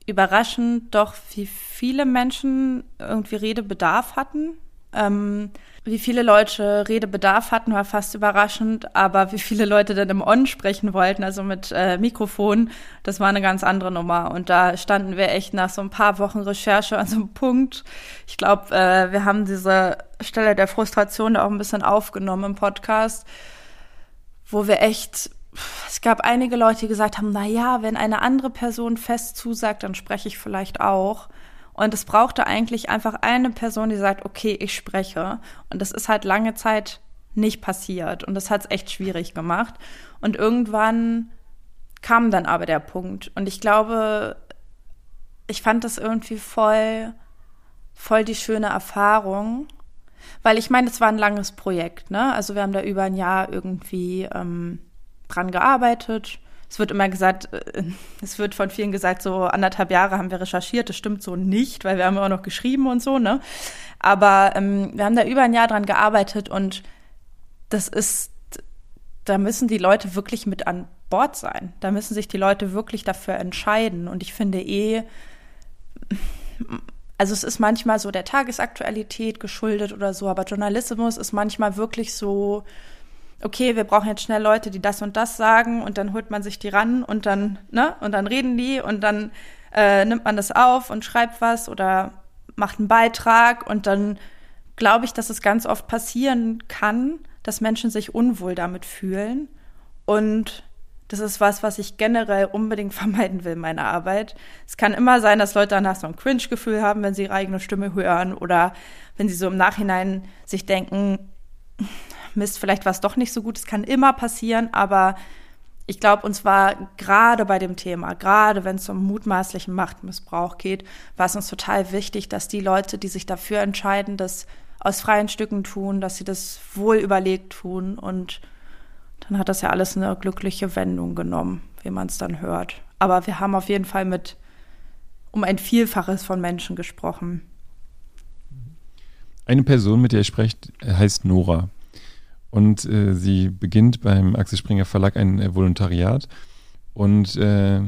überraschend, doch wie viele Menschen irgendwie Redebedarf hatten. Ähm, wie viele Leute Redebedarf hatten, war fast überraschend, aber wie viele Leute denn im On sprechen wollten, also mit äh, Mikrofon, das war eine ganz andere Nummer. Und da standen wir echt nach so ein paar Wochen Recherche an so einem Punkt. Ich glaube, äh, wir haben diese Stelle der Frustration auch ein bisschen aufgenommen im Podcast, wo wir echt, es gab einige Leute, die gesagt haben, na ja, wenn eine andere Person fest zusagt, dann spreche ich vielleicht auch. Und es brauchte eigentlich einfach eine Person, die sagt, okay, ich spreche. Und das ist halt lange Zeit nicht passiert. Und das hat es echt schwierig gemacht. Und irgendwann kam dann aber der Punkt. Und ich glaube, ich fand das irgendwie voll, voll die schöne Erfahrung. Weil ich meine, es war ein langes Projekt, ne? Also wir haben da über ein Jahr irgendwie ähm, dran gearbeitet es wird immer gesagt, äh, es wird von vielen gesagt, so anderthalb Jahre haben wir recherchiert. Das stimmt so nicht, weil wir haben immer noch geschrieben und so, ne? Aber ähm, wir haben da über ein Jahr dran gearbeitet und das ist, da müssen die Leute wirklich mit an Bord sein. Da müssen sich die Leute wirklich dafür entscheiden. Und ich finde eh, also es ist manchmal so der Tagesaktualität geschuldet oder so, aber Journalismus ist manchmal wirklich so, okay, wir brauchen jetzt schnell Leute, die das und das sagen und dann holt man sich die ran und dann, ne, und dann reden die und dann äh, nimmt man das auf und schreibt was oder macht einen Beitrag und dann glaube ich, dass es ganz oft passieren kann, dass Menschen sich unwohl damit fühlen und das ist was, was ich generell unbedingt vermeiden will in meiner Arbeit. Es kann immer sein, dass Leute danach so ein Cringe-Gefühl haben, wenn sie ihre eigene Stimme hören oder wenn sie so im Nachhinein sich denken, Mist, vielleicht war es doch nicht so gut. Es kann immer passieren, aber ich glaube, uns war gerade bei dem Thema, gerade wenn es um mutmaßlichen Machtmissbrauch geht, war es uns total wichtig, dass die Leute, die sich dafür entscheiden, das aus freien Stücken tun, dass sie das wohl überlegt tun. Und dann hat das ja alles eine glückliche Wendung genommen, wie man es dann hört. Aber wir haben auf jeden Fall mit um ein Vielfaches von Menschen gesprochen. Eine Person, mit der ihr sprecht, heißt Nora. Und äh, sie beginnt beim Axel Springer Verlag ein äh, Volontariat und äh,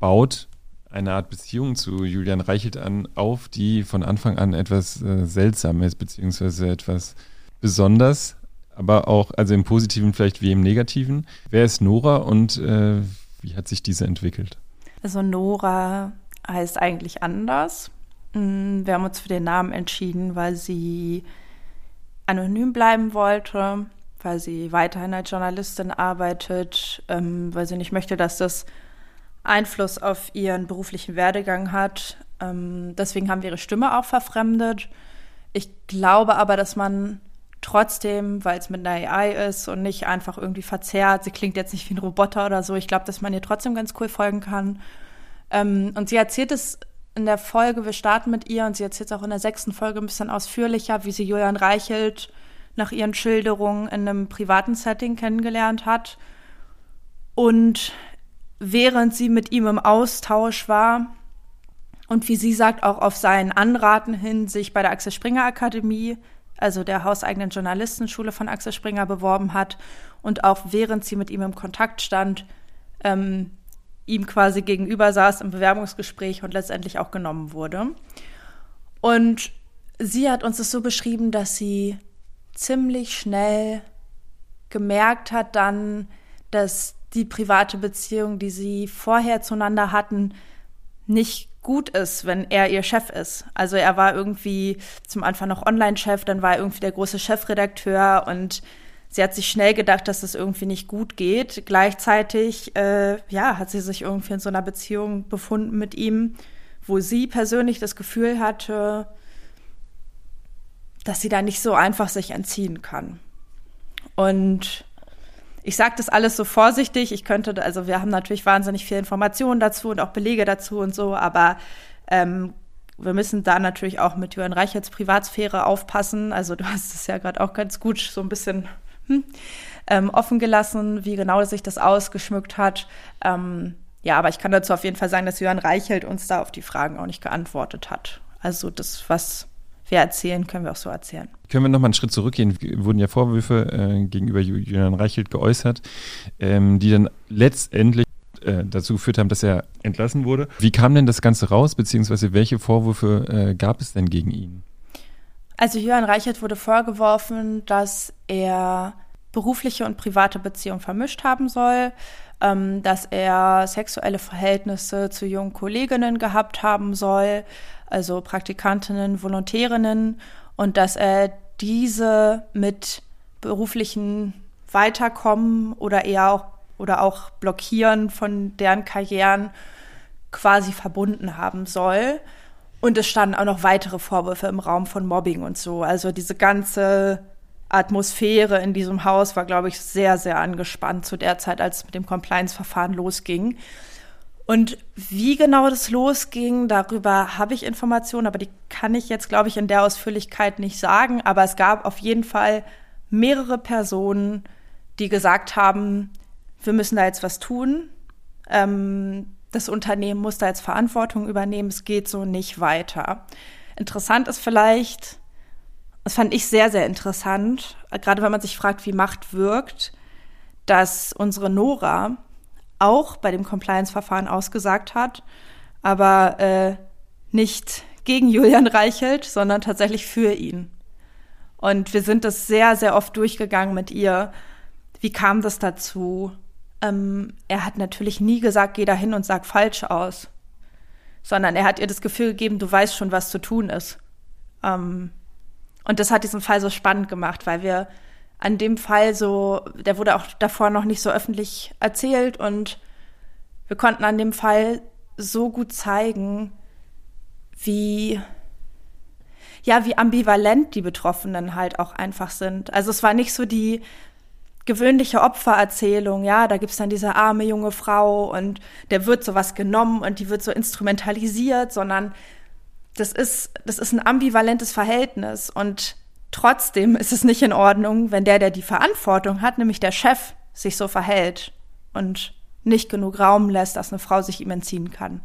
baut eine Art Beziehung zu Julian Reichelt an, auf, die von Anfang an etwas äh, seltsam ist, beziehungsweise etwas besonders, aber auch, also im Positiven vielleicht wie im Negativen. Wer ist Nora und äh, wie hat sich diese entwickelt? Also Nora heißt eigentlich anders. Mm, wir haben uns für den Namen entschieden, weil sie anonym bleiben wollte, weil sie weiterhin als Journalistin arbeitet, ähm, weil sie nicht möchte, dass das Einfluss auf ihren beruflichen Werdegang hat. Ähm, deswegen haben wir ihre Stimme auch verfremdet. Ich glaube aber, dass man trotzdem, weil es mit einer AI ist und nicht einfach irgendwie verzerrt, sie klingt jetzt nicht wie ein Roboter oder so, ich glaube, dass man ihr trotzdem ganz cool folgen kann. Ähm, und sie erzählt es in der Folge, wir starten mit ihr und sie erzählt auch in der sechsten Folge ein bisschen ausführlicher, wie sie Julian Reichelt nach ihren Schilderungen in einem privaten Setting kennengelernt hat. Und während sie mit ihm im Austausch war und wie sie sagt, auch auf seinen Anraten hin sich bei der Axel Springer Akademie, also der hauseigenen Journalistenschule von Axel Springer, beworben hat und auch während sie mit ihm im Kontakt stand, ähm, ihm quasi gegenüber saß im Bewerbungsgespräch und letztendlich auch genommen wurde. Und sie hat uns das so beschrieben, dass sie ziemlich schnell gemerkt hat dann, dass die private Beziehung, die sie vorher zueinander hatten, nicht gut ist, wenn er ihr Chef ist. Also er war irgendwie zum Anfang noch Online-Chef, dann war er irgendwie der große Chefredakteur und sie hat sich schnell gedacht, dass es das irgendwie nicht gut geht. Gleichzeitig, äh, ja, hat sie sich irgendwie in so einer Beziehung befunden mit ihm, wo sie persönlich das Gefühl hatte, dass sie da nicht so einfach sich entziehen kann. Und ich sage das alles so vorsichtig. Ich könnte, also wir haben natürlich wahnsinnig viel Informationen dazu und auch Belege dazu und so, aber ähm, wir müssen da natürlich auch mit Jürgen Reicherts Privatsphäre aufpassen. Also du hast es ja gerade auch ganz gut so ein bisschen hm, ähm, offen gelassen, wie genau sich das ausgeschmückt hat. Ähm, ja, aber ich kann dazu auf jeden Fall sagen, dass Jörn Reichelt uns da auf die Fragen auch nicht geantwortet hat. Also das, was wir erzählen, können wir auch so erzählen. Können wir noch mal einen Schritt zurückgehen? Wurden ja Vorwürfe äh, gegenüber Julian Reichelt geäußert, ähm, die dann letztendlich äh, dazu geführt haben, dass er entlassen wurde. Wie kam denn das Ganze raus, beziehungsweise welche Vorwürfe äh, gab es denn gegen ihn? Also Jörn Reichert wurde vorgeworfen, dass er berufliche und private Beziehungen vermischt haben soll, ähm, dass er sexuelle Verhältnisse zu jungen Kolleginnen gehabt haben soll, also Praktikantinnen, Volontärinnen, und dass er diese mit beruflichen Weiterkommen oder eher auch oder auch Blockieren von deren Karrieren quasi verbunden haben soll. Und es standen auch noch weitere Vorwürfe im Raum von Mobbing und so. Also diese ganze Atmosphäre in diesem Haus war, glaube ich, sehr, sehr angespannt zu der Zeit, als es mit dem Compliance-Verfahren losging. Und wie genau das losging, darüber habe ich Informationen, aber die kann ich jetzt, glaube ich, in der Ausführlichkeit nicht sagen. Aber es gab auf jeden Fall mehrere Personen, die gesagt haben, wir müssen da jetzt was tun. Ähm, das Unternehmen muss da jetzt Verantwortung übernehmen. Es geht so nicht weiter. Interessant ist vielleicht, das fand ich sehr, sehr interessant, gerade wenn man sich fragt, wie Macht wirkt, dass unsere Nora auch bei dem Compliance-Verfahren ausgesagt hat, aber äh, nicht gegen Julian Reichelt, sondern tatsächlich für ihn. Und wir sind das sehr, sehr oft durchgegangen mit ihr. Wie kam das dazu? Ähm, er hat natürlich nie gesagt, geh da hin und sag falsch aus, sondern er hat ihr das Gefühl gegeben, du weißt schon, was zu tun ist. Ähm, und das hat diesen Fall so spannend gemacht, weil wir an dem Fall so, der wurde auch davor noch nicht so öffentlich erzählt und wir konnten an dem Fall so gut zeigen, wie ja, wie ambivalent die Betroffenen halt auch einfach sind. Also es war nicht so die gewöhnliche Opfererzählung, ja, da gibt's dann diese arme junge Frau und der wird sowas genommen und die wird so instrumentalisiert, sondern das ist, das ist ein ambivalentes Verhältnis und trotzdem ist es nicht in Ordnung, wenn der, der die Verantwortung hat, nämlich der Chef, sich so verhält und nicht genug Raum lässt, dass eine Frau sich ihm entziehen kann.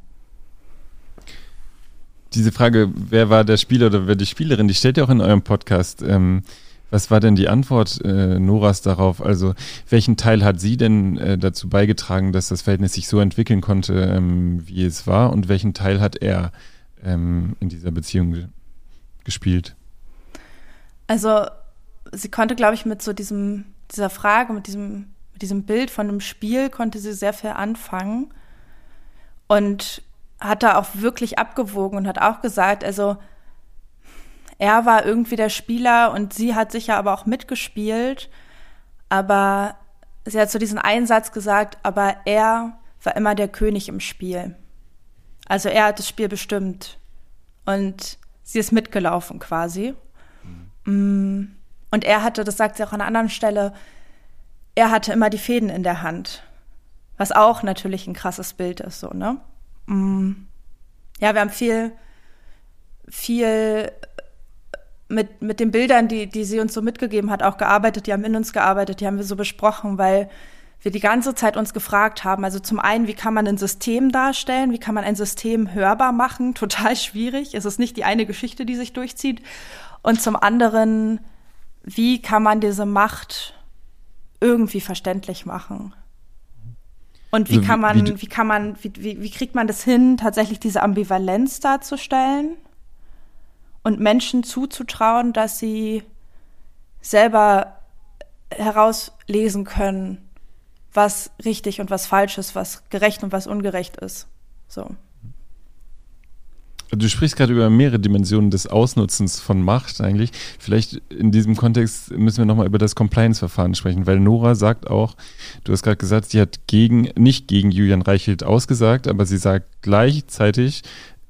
Diese Frage, wer war der Spieler oder wer die Spielerin, die stellt ihr auch in eurem Podcast. Ähm, was war denn die Antwort äh, Noras darauf? Also welchen Teil hat sie denn äh, dazu beigetragen, dass das Verhältnis sich so entwickeln konnte, ähm, wie es war? Und welchen Teil hat er ähm, in dieser Beziehung ge gespielt? Also sie konnte, glaube ich, mit so diesem dieser Frage, mit diesem mit diesem Bild von einem Spiel konnte sie sehr viel anfangen und hat da auch wirklich abgewogen und hat auch gesagt, also er war irgendwie der Spieler und sie hat sicher aber auch mitgespielt. Aber sie hat so diesen Einsatz gesagt, aber er war immer der König im Spiel. Also er hat das Spiel bestimmt. Und sie ist mitgelaufen quasi. Mhm. Und er hatte, das sagt sie auch an einer anderen Stelle, er hatte immer die Fäden in der Hand. Was auch natürlich ein krasses Bild ist, so, ne? Mhm. Ja, wir haben viel, viel mit, mit den Bildern, die, die sie uns so mitgegeben hat, auch gearbeitet, die haben in uns gearbeitet, die haben wir so besprochen, weil wir die ganze Zeit uns gefragt haben, also zum einen, wie kann man ein System darstellen, wie kann man ein System hörbar machen, total schwierig, es ist nicht die eine Geschichte, die sich durchzieht, und zum anderen, wie kann man diese Macht irgendwie verständlich machen? Und wie also, kann man, wie, wie kann man, wie, wie, wie kriegt man das hin, tatsächlich diese Ambivalenz darzustellen? Und Menschen zuzutrauen, dass sie selber herauslesen können, was richtig und was falsch ist, was gerecht und was ungerecht ist. So. Du sprichst gerade über mehrere Dimensionen des Ausnutzens von Macht eigentlich. Vielleicht in diesem Kontext müssen wir nochmal über das Compliance-Verfahren sprechen, weil Nora sagt auch, du hast gerade gesagt, sie hat gegen, nicht gegen Julian Reichelt ausgesagt, aber sie sagt gleichzeitig,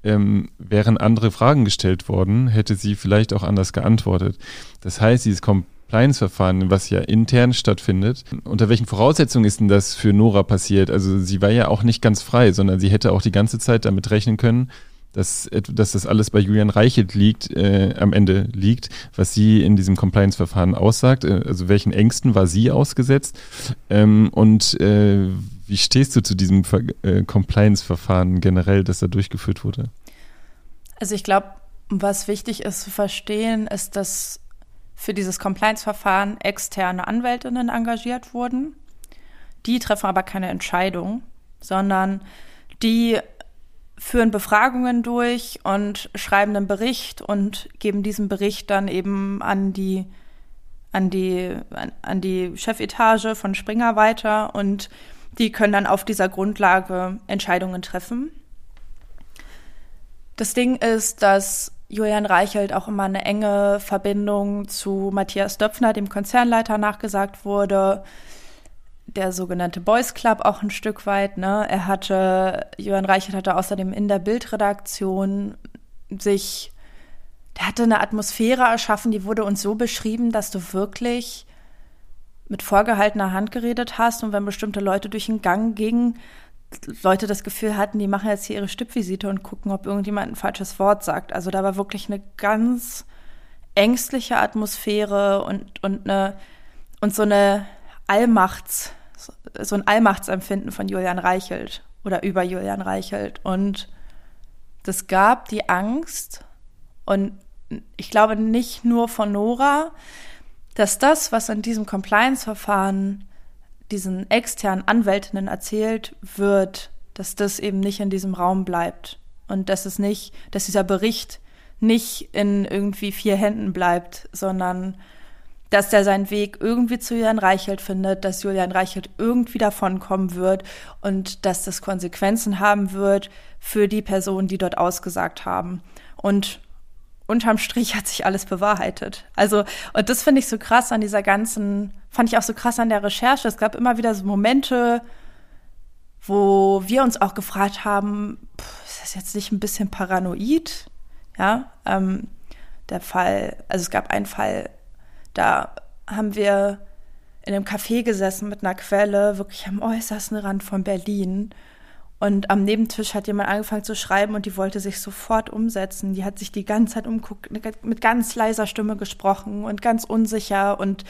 ähm, wären andere Fragen gestellt worden, hätte sie vielleicht auch anders geantwortet. Das heißt, dieses Compliance-Verfahren, was ja intern stattfindet, unter welchen Voraussetzungen ist denn das für Nora passiert? Also sie war ja auch nicht ganz frei, sondern sie hätte auch die ganze Zeit damit rechnen können, dass, dass das alles bei Julian Reichelt liegt, äh, am Ende liegt, was sie in diesem Compliance-Verfahren aussagt. Äh, also welchen Ängsten war sie ausgesetzt? Ähm, und äh, wie stehst du zu diesem äh, Compliance-Verfahren generell, das da durchgeführt wurde? Also ich glaube, was wichtig ist zu verstehen, ist, dass für dieses Compliance-Verfahren externe Anwältinnen engagiert wurden. Die treffen aber keine Entscheidung, sondern die führen Befragungen durch und schreiben einen Bericht und geben diesen Bericht dann eben an die an die an, an die Chefetage von Springer weiter und die können dann auf dieser Grundlage Entscheidungen treffen. Das Ding ist, dass Julian Reichelt auch immer eine enge Verbindung zu Matthias Döpfner, dem Konzernleiter, nachgesagt wurde. Der sogenannte Boys Club auch ein Stück weit. Ne? Er hatte, Julian Reichelt hatte außerdem in der Bildredaktion sich, der hatte eine Atmosphäre erschaffen, die wurde uns so beschrieben, dass du wirklich mit vorgehaltener Hand geredet hast und wenn bestimmte Leute durch den Gang gingen, Leute das Gefühl hatten, die machen jetzt hier ihre Stippvisite und gucken, ob irgendjemand ein falsches Wort sagt. Also da war wirklich eine ganz ängstliche Atmosphäre und, und, eine, und so eine Allmachts, so ein Allmachtsempfinden von Julian Reichelt oder über Julian Reichelt. Und das gab die Angst und ich glaube nicht nur von Nora, dass das, was in diesem Compliance-Verfahren diesen externen Anwältinnen erzählt wird, dass das eben nicht in diesem Raum bleibt und dass es nicht, dass dieser Bericht nicht in irgendwie vier Händen bleibt, sondern dass der seinen Weg irgendwie zu Julian Reichelt findet, dass Julian Reichelt irgendwie davonkommen wird und dass das Konsequenzen haben wird für die Personen, die dort ausgesagt haben. Und unterm Strich hat sich alles bewahrheitet. Also, und das finde ich so krass an dieser ganzen, fand ich auch so krass an der Recherche. Es gab immer wieder so Momente, wo wir uns auch gefragt haben, ist das jetzt nicht ein bisschen paranoid? Ja, ähm, der Fall, also es gab einen Fall, da haben wir in einem Café gesessen mit einer Quelle, wirklich am äußersten Rand von Berlin. Und am Nebentisch hat jemand angefangen zu schreiben und die wollte sich sofort umsetzen. Die hat sich die ganze Zeit umguckt, mit ganz leiser Stimme gesprochen und ganz unsicher. Und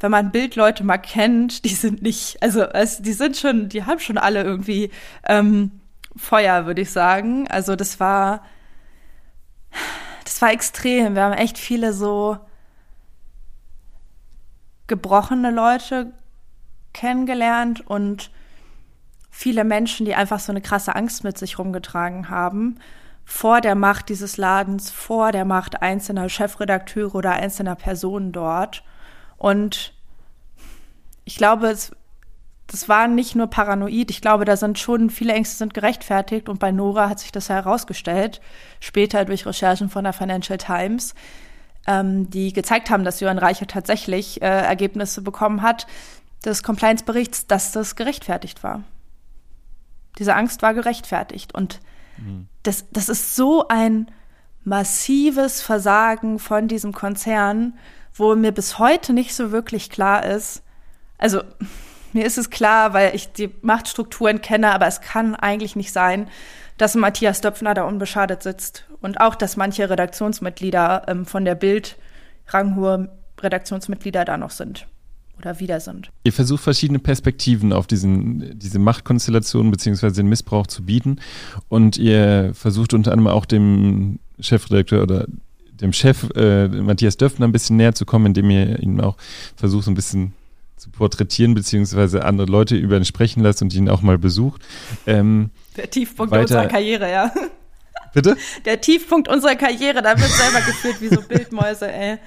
wenn man Bildleute mal kennt, die sind nicht, also die sind schon, die haben schon alle irgendwie ähm, Feuer, würde ich sagen. Also das war, das war extrem. Wir haben echt viele so gebrochene Leute kennengelernt und viele Menschen, die einfach so eine krasse Angst mit sich rumgetragen haben, vor der Macht dieses Ladens, vor der Macht einzelner Chefredakteure oder einzelner Personen dort. Und ich glaube, es, das war nicht nur paranoid. Ich glaube, da sind schon viele Ängste sind gerechtfertigt. Und bei Nora hat sich das herausgestellt, später durch Recherchen von der Financial Times, ähm, die gezeigt haben, dass Johann Reiche tatsächlich äh, Ergebnisse bekommen hat des Compliance-Berichts, dass das gerechtfertigt war. Diese Angst war gerechtfertigt. Und mhm. das, das ist so ein massives Versagen von diesem Konzern, wo mir bis heute nicht so wirklich klar ist. Also mir ist es klar, weil ich die Machtstrukturen kenne, aber es kann eigentlich nicht sein, dass Matthias Döpfner da unbeschadet sitzt. Und auch, dass manche Redaktionsmitglieder ähm, von der Bild, ranghohe Redaktionsmitglieder da noch sind oder wieder sind. Ihr versucht verschiedene Perspektiven auf diesen, diese Machtkonstellation beziehungsweise den Missbrauch zu bieten und ihr versucht unter anderem auch dem Chefredakteur oder dem Chef äh, Matthias Döpfner ein bisschen näher zu kommen, indem ihr ihn auch versucht so ein bisschen zu porträtieren beziehungsweise andere Leute über ihn sprechen lasst und ihn auch mal besucht. Ähm, Der Tiefpunkt weiter, unserer Karriere, ja. Bitte? Der Tiefpunkt unserer Karriere, da wird selber gefühlt wie so Bildmäuse, ey.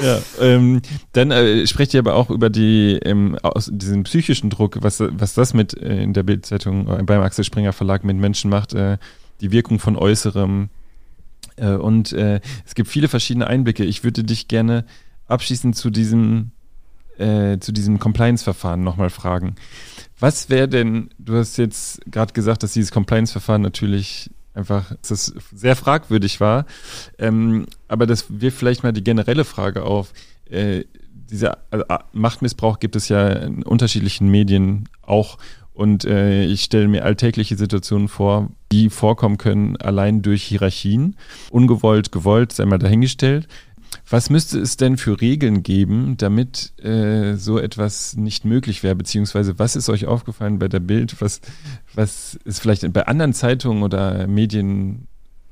Ja, ähm, dann äh, sprecht ihr aber auch über die, ähm, diesen psychischen Druck, was, was das mit äh, in der Bildzeitung äh, beim Axel Springer Verlag mit Menschen macht, äh, die Wirkung von Äußerem. Äh, und äh, es gibt viele verschiedene Einblicke. Ich würde dich gerne abschließend zu diesem, äh, zu diesem Compliance-Verfahren nochmal fragen. Was wäre denn, du hast jetzt gerade gesagt, dass dieses Compliance-Verfahren natürlich einfach, dass es sehr fragwürdig war. Ähm, aber das wirft vielleicht mal die generelle Frage auf. Äh, dieser also, Machtmissbrauch gibt es ja in unterschiedlichen Medien auch. Und äh, ich stelle mir alltägliche Situationen vor, die vorkommen können, allein durch Hierarchien. Ungewollt, gewollt, sei mal dahingestellt. Was müsste es denn für Regeln geben, damit äh, so etwas nicht möglich wäre? Beziehungsweise was ist euch aufgefallen bei der Bild? Was, was es vielleicht bei anderen Zeitungen oder Medien,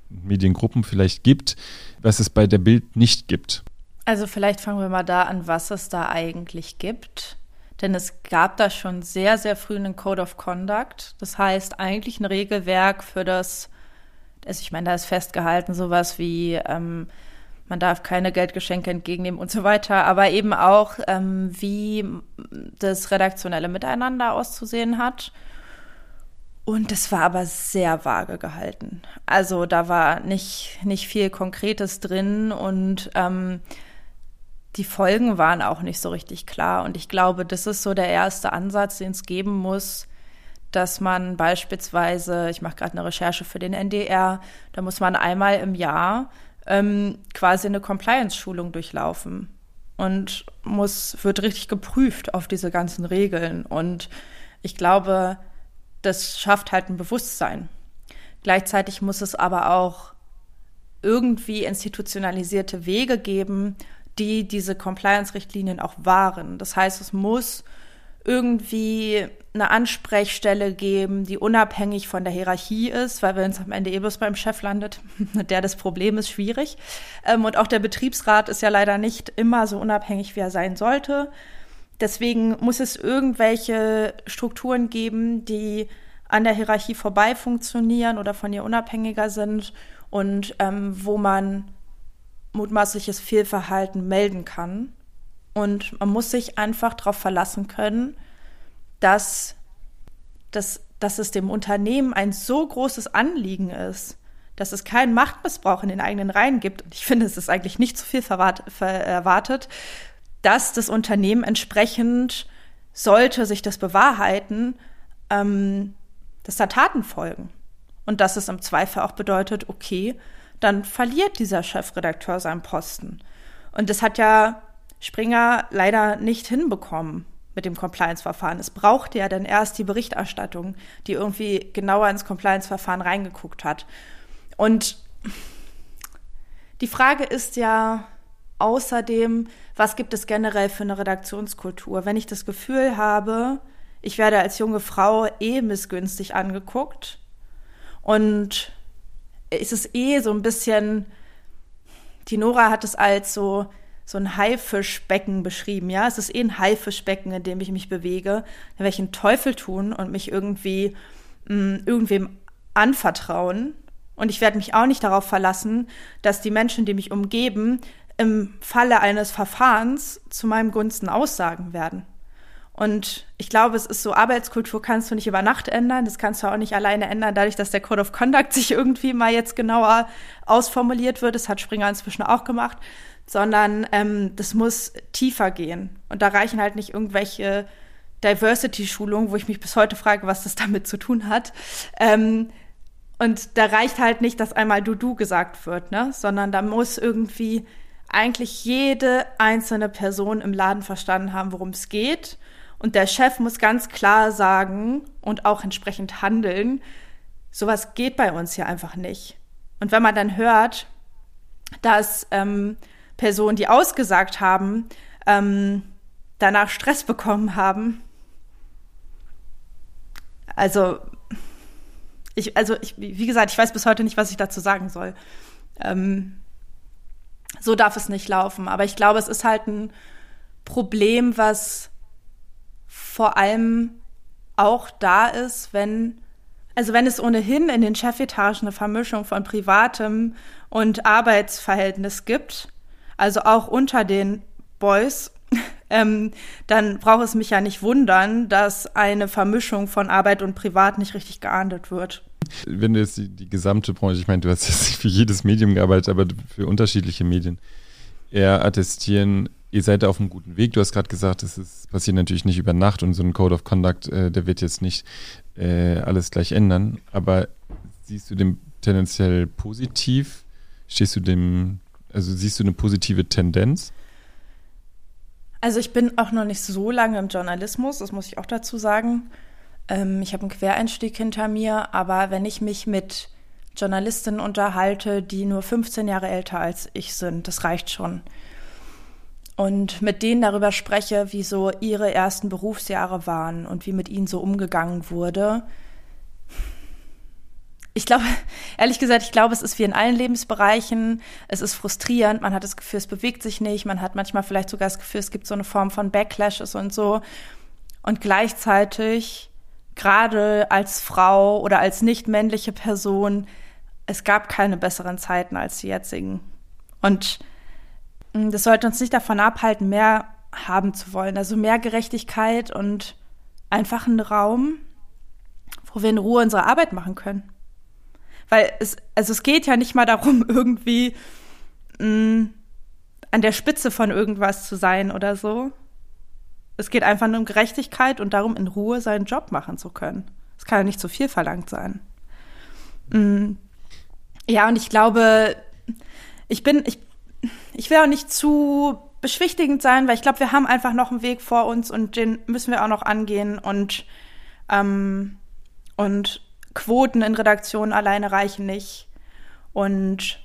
Mediengruppen vielleicht gibt, was es bei der Bild nicht gibt? Also vielleicht fangen wir mal da an, was es da eigentlich gibt. Denn es gab da schon sehr, sehr früh einen Code of Conduct. Das heißt eigentlich ein Regelwerk für das, also ich meine, da ist festgehalten sowas wie, ähm, man darf keine Geldgeschenke entgegennehmen und so weiter, aber eben auch, ähm, wie das redaktionelle Miteinander auszusehen hat. Und das war aber sehr vage gehalten. Also da war nicht, nicht viel Konkretes drin und ähm, die Folgen waren auch nicht so richtig klar. Und ich glaube, das ist so der erste Ansatz, den es geben muss, dass man beispielsweise, ich mache gerade eine Recherche für den NDR, da muss man einmal im Jahr ähm, quasi eine Compliance-Schulung durchlaufen und muss, wird richtig geprüft auf diese ganzen Regeln. Und ich glaube, das schafft halt ein Bewusstsein. Gleichzeitig muss es aber auch irgendwie institutionalisierte Wege geben, die diese Compliance-Richtlinien auch wahren. Das heißt, es muss irgendwie eine Ansprechstelle geben, die unabhängig von der Hierarchie ist, weil wenn es am Ende eh bloß beim Chef landet, der das Problem ist schwierig. Ähm, und auch der Betriebsrat ist ja leider nicht immer so unabhängig, wie er sein sollte. Deswegen muss es irgendwelche Strukturen geben, die an der Hierarchie vorbei funktionieren oder von ihr unabhängiger sind und ähm, wo man mutmaßliches Fehlverhalten melden kann. Und man muss sich einfach darauf verlassen können, dass, dass, dass es dem Unternehmen ein so großes Anliegen ist, dass es keinen Machtmissbrauch in den eigenen Reihen gibt. Und ich finde, es ist eigentlich nicht zu viel erwartet, dass das Unternehmen entsprechend, sollte sich das bewahrheiten, ähm, dass da Taten folgen. Und dass es im Zweifel auch bedeutet, okay, dann verliert dieser Chefredakteur seinen Posten. Und das hat ja Springer leider nicht hinbekommen mit dem Compliance-Verfahren. Es brauchte ja dann erst die Berichterstattung, die irgendwie genauer ins Compliance-Verfahren reingeguckt hat. Und die Frage ist ja außerdem, was gibt es generell für eine Redaktionskultur? Wenn ich das Gefühl habe, ich werde als junge Frau eh missgünstig angeguckt und ist es eh so ein bisschen, die Nora hat es als so, so ein Haifischbecken beschrieben, ja. Es ist eh ein Haifischbecken, in dem ich mich bewege. Da werde ich einen Teufel tun und mich irgendwie mh, mm, irgendwem anvertrauen. Und ich werde mich auch nicht darauf verlassen, dass die Menschen, die mich umgeben, im Falle eines Verfahrens zu meinem Gunsten aussagen werden. Und ich glaube, es ist so, Arbeitskultur kannst du nicht über Nacht ändern. Das kannst du auch nicht alleine ändern, dadurch, dass der Code of Conduct sich irgendwie mal jetzt genauer ausformuliert wird. Das hat Springer inzwischen auch gemacht. Sondern ähm, das muss tiefer gehen. Und da reichen halt nicht irgendwelche Diversity-Schulungen, wo ich mich bis heute frage, was das damit zu tun hat. Ähm, und da reicht halt nicht, dass einmal du-du gesagt wird, ne? Sondern da muss irgendwie eigentlich jede einzelne Person im Laden verstanden haben, worum es geht und der Chef muss ganz klar sagen und auch entsprechend handeln, sowas geht bei uns hier einfach nicht. Und wenn man dann hört, dass ähm, Personen, die ausgesagt haben, ähm, danach Stress bekommen haben, also ich, also ich, wie gesagt, ich weiß bis heute nicht, was ich dazu sagen soll. Ähm, so darf es nicht laufen. Aber ich glaube, es ist halt ein Problem, was vor allem auch da ist, wenn, also wenn es ohnehin in den Chefetagen eine Vermischung von privatem und Arbeitsverhältnis gibt, also auch unter den Boys, ähm, dann braucht es mich ja nicht wundern, dass eine Vermischung von Arbeit und Privat nicht richtig geahndet wird. Wenn du jetzt die, die gesamte Branche, ich meine, du hast jetzt für jedes Medium gearbeitet, aber für unterschiedliche Medien, eher attestieren, ihr seid auf einem guten Weg. Du hast gerade gesagt, ist, passiert natürlich nicht über Nacht und so ein Code of Conduct, äh, der wird jetzt nicht äh, alles gleich ändern. Aber siehst du dem tendenziell positiv? Stehst du dem, also siehst du eine positive Tendenz? Also ich bin auch noch nicht so lange im Journalismus, das muss ich auch dazu sagen. Ähm, ich habe einen Quereinstieg hinter mir, aber wenn ich mich mit Journalistinnen unterhalte, die nur 15 Jahre älter als ich sind, das reicht schon und mit denen darüber spreche, wie so ihre ersten Berufsjahre waren und wie mit ihnen so umgegangen wurde. Ich glaube, ehrlich gesagt, ich glaube, es ist wie in allen Lebensbereichen. Es ist frustrierend. Man hat das Gefühl, es bewegt sich nicht. Man hat manchmal vielleicht sogar das Gefühl, es gibt so eine Form von Backlashes und so. Und gleichzeitig, gerade als Frau oder als nicht männliche Person, es gab keine besseren Zeiten als die jetzigen. Und das sollte uns nicht davon abhalten, mehr haben zu wollen. Also mehr Gerechtigkeit und einfach einen Raum, wo wir in Ruhe unsere Arbeit machen können. Weil es, also es geht ja nicht mal darum, irgendwie mh, hm, an der Spitze von irgendwas zu sein oder so. Es geht einfach nur um Gerechtigkeit und darum, in Ruhe seinen Job machen zu können. Es kann ja nicht zu viel verlangt sein. Mh, ja, und ich glaube, ich bin, ich, ich will auch nicht zu beschwichtigend sein, weil ich glaube, wir haben einfach noch einen Weg vor uns und den müssen wir auch noch angehen und ähm, und Quoten in Redaktionen alleine reichen nicht und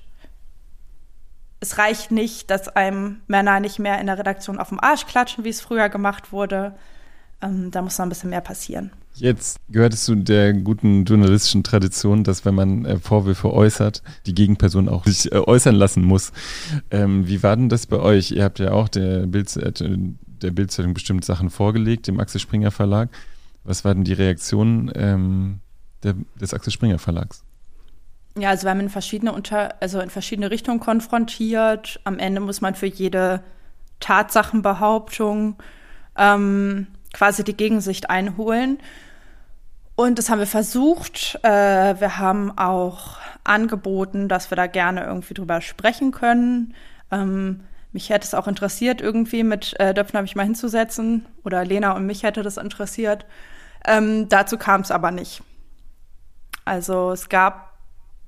es reicht nicht, dass einem Männer nicht mehr in der Redaktion auf dem Arsch klatschen, wie es früher gemacht wurde. Ähm, da muss noch ein bisschen mehr passieren. Jetzt gehört es zu der guten journalistischen Tradition, dass wenn man äh, Vorwürfe äußert, die Gegenperson auch sich äh, äußern lassen muss. Ähm, wie war denn das bei euch? Ihr habt ja auch der, Bild, äh, Bildzeitung bestimmt Sachen vorgelegt, dem Axel Springer Verlag. Was war denn die Reaktion ähm, der, des Axel Springer Verlags? Ja, also wir haben in verschiedene unter, also in verschiedene Richtungen konfrontiert. Am Ende muss man für jede Tatsachenbehauptung ähm, quasi die Gegensicht einholen. Und das haben wir versucht. Äh, wir haben auch angeboten, dass wir da gerne irgendwie drüber sprechen können. Ähm, mich hätte es auch interessiert, irgendwie mit äh, Döpfner mich mal hinzusetzen. Oder Lena und mich hätte das interessiert. Ähm, dazu kam es aber nicht. Also es gab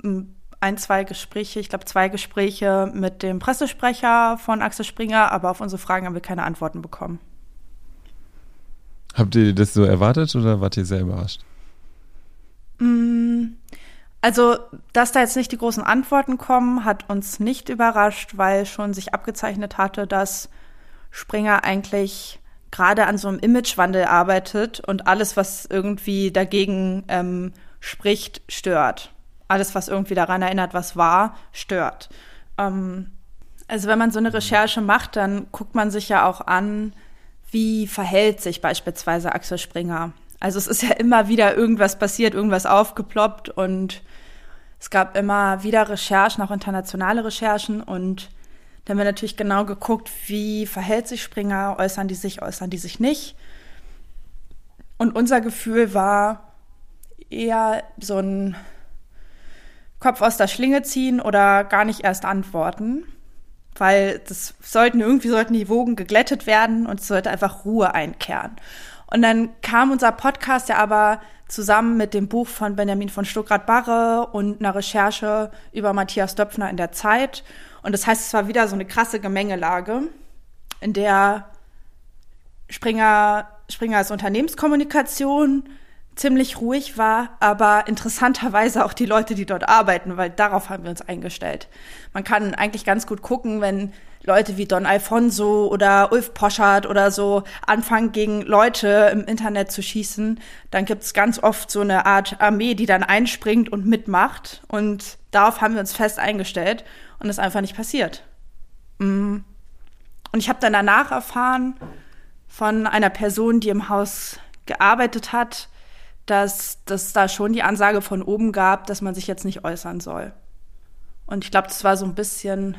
hm, ein, zwei Gespräche, ich glaube zwei Gespräche mit dem Pressesprecher von Axel Springer, aber auf unsere Fragen haben wir keine Antworten bekommen. Habt ihr das so erwartet oder wart ihr sehr überrascht? Mm, also, dass da jetzt nicht die großen Antworten kommen, hat uns nicht überrascht, weil schon sich abgezeichnet hatte, dass Springer eigentlich gerade an so einem Imagewandel arbeitet und alles, was irgendwie dagegen ähm, spricht, stört. Alles, was irgendwie daran erinnert, was war, stört. Ähm, also wenn man so eine Recherche macht, dann guckt man sich ja auch an, wie verhält sich beispielsweise Axel Springer? Also es ist ja immer wieder irgendwas passiert, irgendwas aufgeploppt und es gab immer wieder Recherchen, auch internationale Recherchen und da haben wir natürlich genau geguckt, wie verhält sich Springer, äußern die sich, äußern die sich nicht. Und unser Gefühl war eher so ein Kopf aus der Schlinge ziehen oder gar nicht erst antworten weil das sollten irgendwie sollten die Wogen geglättet werden und es sollte einfach Ruhe einkehren. Und dann kam unser Podcast ja aber zusammen mit dem Buch von Benjamin von Stuckrad-Barre und einer Recherche über Matthias Döpfner in der Zeit. Und das heißt, es war wieder so eine krasse Gemengelage, in der Springer, Springer als Unternehmenskommunikation ziemlich ruhig war, aber interessanterweise auch die Leute, die dort arbeiten, weil darauf haben wir uns eingestellt. Man kann eigentlich ganz gut gucken, wenn Leute wie Don Alfonso oder Ulf Poschardt oder so anfangen, gegen Leute im Internet zu schießen, dann gibt es ganz oft so eine Art Armee, die dann einspringt und mitmacht. Und darauf haben wir uns fest eingestellt und ist einfach nicht passiert. Mm. Und ich habe dann danach erfahren von einer Person, die im Haus gearbeitet hat, dass das da schon die Ansage von oben gab, dass man sich jetzt nicht äußern soll. Und ich glaube, das war so ein bisschen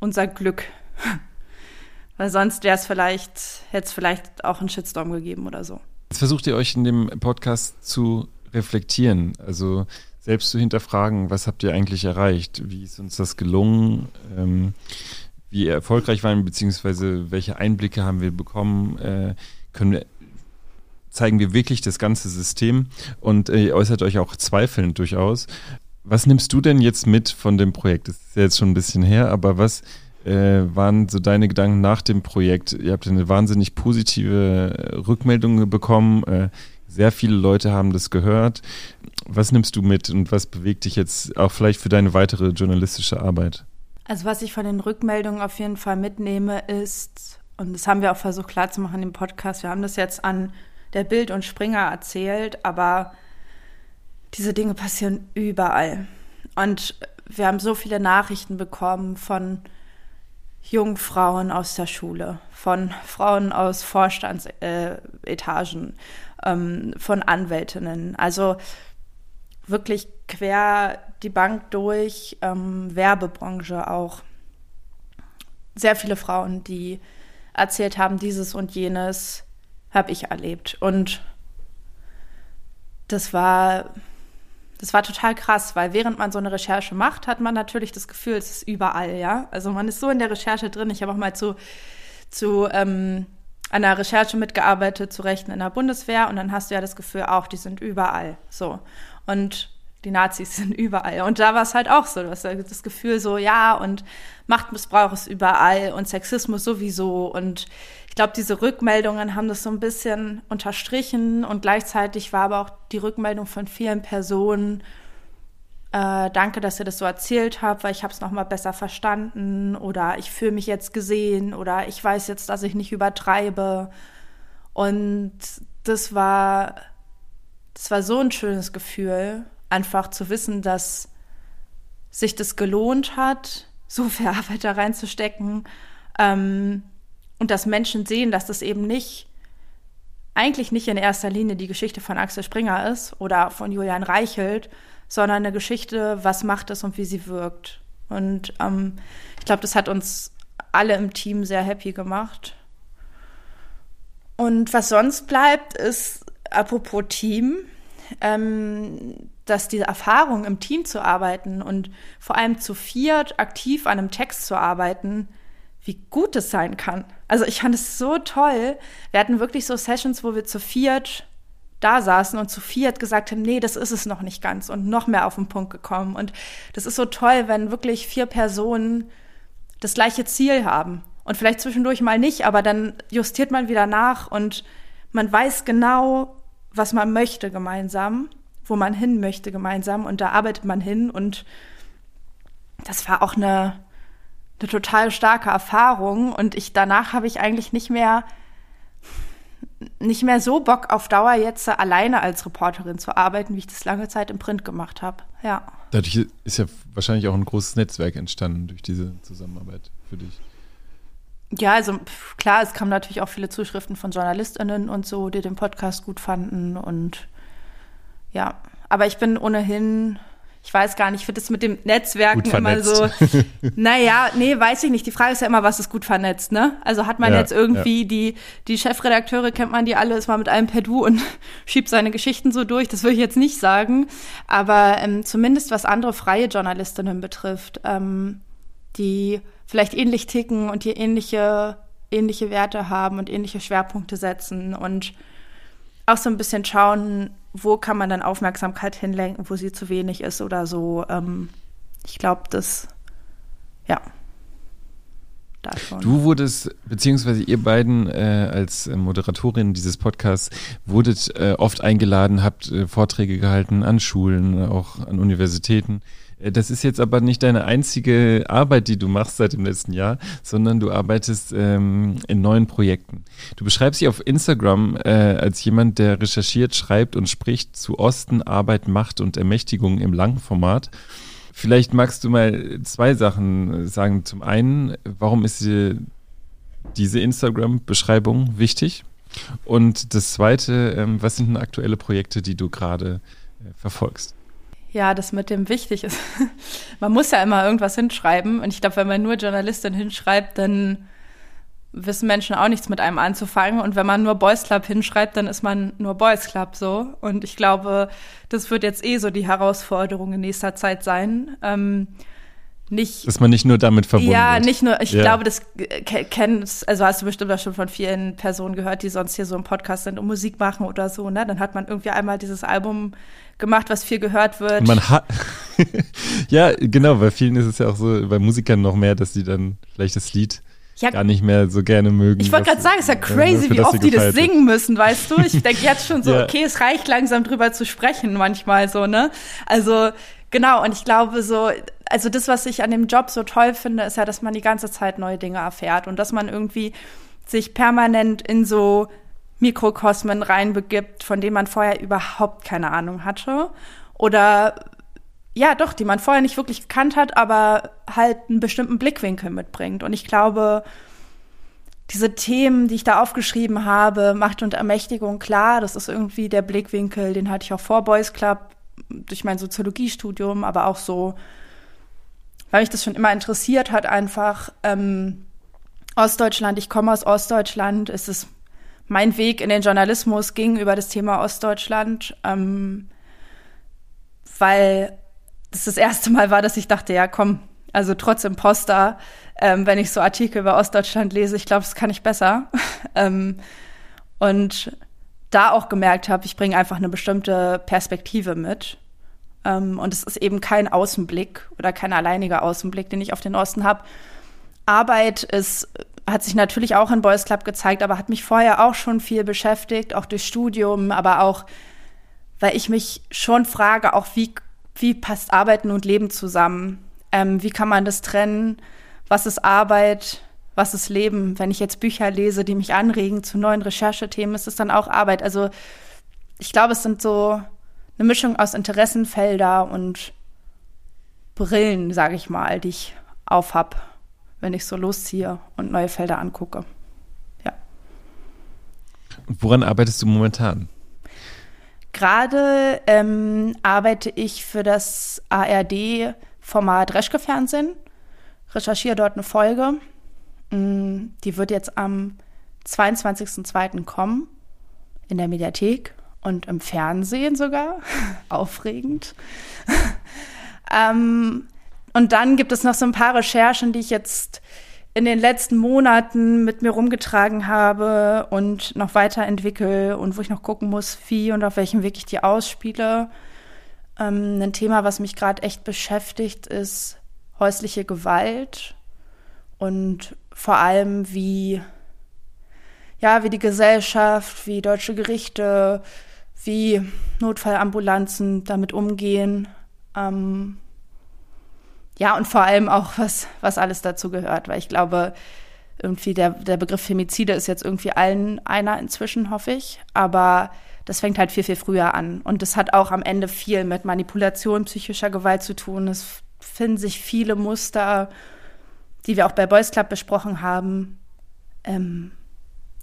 unser Glück. Weil sonst wäre es vielleicht, hätte es vielleicht auch einen Shitstorm gegeben oder so. Jetzt versucht ihr euch in dem Podcast zu reflektieren, also selbst zu hinterfragen, was habt ihr eigentlich erreicht? Wie ist uns das gelungen? Ähm, wie erfolgreich waren wir, beziehungsweise welche Einblicke haben wir bekommen? Äh, können wir zeigen wir wirklich das ganze System und äh, ihr äußert euch auch zweifelnd durchaus. Was nimmst du denn jetzt mit von dem Projekt? Das ist ja jetzt schon ein bisschen her, aber was äh, waren so deine Gedanken nach dem Projekt? Ihr habt eine wahnsinnig positive äh, Rückmeldung bekommen. Äh, sehr viele Leute haben das gehört. Was nimmst du mit und was bewegt dich jetzt auch vielleicht für deine weitere journalistische Arbeit? Also was ich von den Rückmeldungen auf jeden Fall mitnehme ist, und das haben wir auch versucht klarzumachen im Podcast, wir haben das jetzt an der Bild und Springer erzählt, aber diese Dinge passieren überall. Und wir haben so viele Nachrichten bekommen von Jungfrauen aus der Schule, von Frauen aus Vorstandsetagen, ähm, von Anwältinnen. Also wirklich quer die Bank durch, ähm, Werbebranche auch. Sehr viele Frauen, die erzählt haben, dieses und jenes habe ich erlebt. Und das war, das war total krass, weil während man so eine Recherche macht, hat man natürlich das Gefühl, es ist überall, ja. Also man ist so in der Recherche drin. Ich habe auch mal zu, zu ähm, einer Recherche mitgearbeitet zu Rechten in der Bundeswehr und dann hast du ja das Gefühl, auch die sind überall. So. Und die Nazis sind überall. Und da war es halt auch so. Du hast das Gefühl so, ja, und Machtmissbrauch ist überall und Sexismus sowieso. Und ich glaube, diese Rückmeldungen haben das so ein bisschen unterstrichen und gleichzeitig war aber auch die Rückmeldung von vielen Personen, äh, danke, dass ihr das so erzählt habt, weil ich habe es nochmal besser verstanden oder ich fühle mich jetzt gesehen oder ich weiß jetzt, dass ich nicht übertreibe. Und das war, das war so ein schönes Gefühl einfach zu wissen, dass sich das gelohnt hat, so viel Arbeit da reinzustecken ähm, und dass Menschen sehen, dass das eben nicht eigentlich nicht in erster Linie die Geschichte von Axel Springer ist oder von Julian Reichelt, sondern eine Geschichte, was macht es und wie sie wirkt. Und ähm, ich glaube, das hat uns alle im Team sehr happy gemacht. Und was sonst bleibt, ist, apropos Team, ähm, dass diese Erfahrung im Team zu arbeiten und vor allem zu viert aktiv an einem Text zu arbeiten, wie gut es sein kann. Also ich fand es so toll. Wir hatten wirklich so Sessions, wo wir zu viert da saßen und zu viert gesagt haben, nee, das ist es noch nicht ganz und noch mehr auf den Punkt gekommen. Und das ist so toll, wenn wirklich vier Personen das gleiche Ziel haben. Und vielleicht zwischendurch mal nicht, aber dann justiert man wieder nach und man weiß genau, was man möchte gemeinsam wo man hin möchte gemeinsam und da arbeitet man hin und das war auch eine, eine total starke Erfahrung und ich danach habe ich eigentlich nicht mehr nicht mehr so Bock auf Dauer jetzt alleine als Reporterin zu arbeiten, wie ich das lange Zeit im Print gemacht habe. Ja. Dadurch ist ja wahrscheinlich auch ein großes Netzwerk entstanden durch diese Zusammenarbeit für dich. Ja, also klar, es kamen natürlich auch viele Zuschriften von JournalistInnen und so, die den Podcast gut fanden und ja, aber ich bin ohnehin, ich weiß gar nicht, ich finde es mit dem Netzwerken immer so, naja, nee, weiß ich nicht. Die Frage ist ja immer, was ist gut vernetzt, ne? Also hat man ja, jetzt irgendwie ja. die, die Chefredakteure, kennt man die alle, ist mal mit einem per Du und schiebt seine Geschichten so durch, das würde ich jetzt nicht sagen. Aber ähm, zumindest was andere freie Journalistinnen betrifft, ähm, die vielleicht ähnlich ticken und die ähnliche, ähnliche Werte haben und ähnliche Schwerpunkte setzen und auch so ein bisschen schauen, wo kann man dann Aufmerksamkeit hinlenken, wo sie zu wenig ist oder so. Ähm, ich glaube, das, ja. Du wurdest, beziehungsweise ihr beiden äh, als Moderatorin dieses Podcasts, wurdet äh, oft eingeladen, habt äh, Vorträge gehalten an Schulen, auch an Universitäten. Äh, das ist jetzt aber nicht deine einzige Arbeit, die du machst seit dem letzten Jahr, sondern du arbeitest ähm, in neuen Projekten. Du beschreibst dich auf Instagram äh, als jemand, der recherchiert, schreibt und spricht zu Osten, Arbeit, Macht und Ermächtigung im Langformat. Vielleicht magst du mal zwei Sachen sagen. Zum einen, warum ist dir diese Instagram-Beschreibung wichtig? Und das zweite, ähm, was sind denn aktuelle Projekte, die du gerade äh, verfolgst? Ja, das mit dem wichtig ist. man muss ja immer irgendwas hinschreiben. Und ich glaube, wenn man nur Journalistin hinschreibt, dann wissen Menschen auch nichts mit einem anzufangen. Und wenn man nur Boys Club hinschreibt, dann ist man nur Boys Club so. Und ich glaube, das wird jetzt eh so die Herausforderung in nächster Zeit sein. Ähm, nicht. Dass man nicht nur damit verbunden Ja, wird. nicht nur, ich ja. glaube, das kennst, also hast du bestimmt auch schon von vielen Personen gehört, die sonst hier so im Podcast sind und Musik machen oder so, ne? Dann hat man irgendwie einmal dieses Album gemacht, was viel gehört wird. Man hat, ja, genau, bei vielen ist es ja auch so, bei Musikern noch mehr, dass die dann vielleicht das Lied ja, gar nicht mehr so gerne mögen. Ich wollte gerade sagen, es ist ja crazy, wie oft die das singen müssen, weißt du? Ich denke jetzt schon so, ja. okay, es reicht langsam drüber zu sprechen manchmal so, ne? Also genau, und ich glaube so, also das, was ich an dem Job so toll finde, ist ja, dass man die ganze Zeit neue Dinge erfährt und dass man irgendwie sich permanent in so Mikrokosmen reinbegibt, von denen man vorher überhaupt keine Ahnung hatte. Oder ja doch, die man vorher nicht wirklich gekannt hat, aber halt einen bestimmten Blickwinkel mitbringt. Und ich glaube, diese Themen, die ich da aufgeschrieben habe, Macht und Ermächtigung, klar, das ist irgendwie der Blickwinkel, den hatte ich auch vor Boys Club durch mein Soziologiestudium, aber auch so, weil mich das schon immer interessiert hat, einfach ähm, Ostdeutschland, ich komme aus Ostdeutschland, ist es mein Weg in den Journalismus ging über das Thema Ostdeutschland, ähm, weil das das erste Mal war, dass ich dachte, ja komm, also trotz Imposter, ähm, wenn ich so Artikel über Ostdeutschland lese, ich glaube, das kann ich besser. ähm, und da auch gemerkt habe, ich bringe einfach eine bestimmte Perspektive mit. Ähm, und es ist eben kein Außenblick oder kein alleiniger Außenblick, den ich auf den Osten habe. Arbeit ist, hat sich natürlich auch in Boys Club gezeigt, aber hat mich vorher auch schon viel beschäftigt, auch durch Studium, aber auch, weil ich mich schon frage, auch wie, wie passt Arbeiten und Leben zusammen? Ähm, wie kann man das trennen? Was ist Arbeit? Was ist Leben? Wenn ich jetzt Bücher lese, die mich anregen zu neuen Recherchethemen, ist es dann auch Arbeit. Also ich glaube, es sind so eine Mischung aus Interessenfelder und Brillen, sage ich mal, die ich aufhab, wenn ich so losziehe und neue Felder angucke. Ja. Woran arbeitest du momentan? Gerade ähm, arbeite ich für das ARD-Format Reschke-Fernsehen, recherchiere dort eine Folge. Mm, die wird jetzt am 22.02. kommen in der Mediathek und im Fernsehen sogar. Aufregend. ähm, und dann gibt es noch so ein paar Recherchen, die ich jetzt in den letzten Monaten mit mir rumgetragen habe und noch weiterentwickle und wo ich noch gucken muss, wie und auf welchem Weg ich die ausspiele. Ähm, ein Thema, was mich gerade echt beschäftigt, ist häusliche Gewalt und vor allem wie ja, wie die Gesellschaft, wie deutsche Gerichte, wie Notfallambulanzen damit umgehen. Ähm, ja, und vor allem auch, was, was alles dazu gehört, weil ich glaube, irgendwie der, der Begriff Femizide ist jetzt irgendwie allen einer inzwischen, hoffe ich. Aber das fängt halt viel, viel früher an. Und das hat auch am Ende viel mit Manipulation psychischer Gewalt zu tun. Es finden sich viele Muster, die wir auch bei Boys Club besprochen haben. Ähm,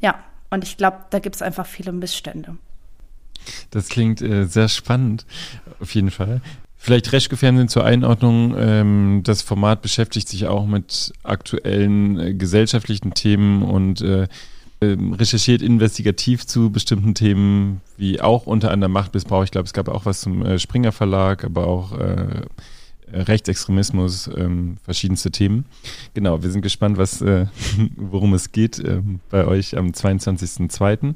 ja, und ich glaube, da gibt es einfach viele Missstände. Das klingt äh, sehr spannend, auf jeden Fall. Vielleicht Reschke-Fernsehen zur Einordnung. Ähm, das Format beschäftigt sich auch mit aktuellen äh, gesellschaftlichen Themen und äh, äh, recherchiert investigativ zu bestimmten Themen, wie auch unter anderem Machtmissbrauch. Ich glaube, es gab auch was zum äh, Springer Verlag, aber auch äh, Rechtsextremismus, ähm, verschiedenste Themen. Genau, wir sind gespannt, was, äh, worum es geht ähm, bei euch am 22.02.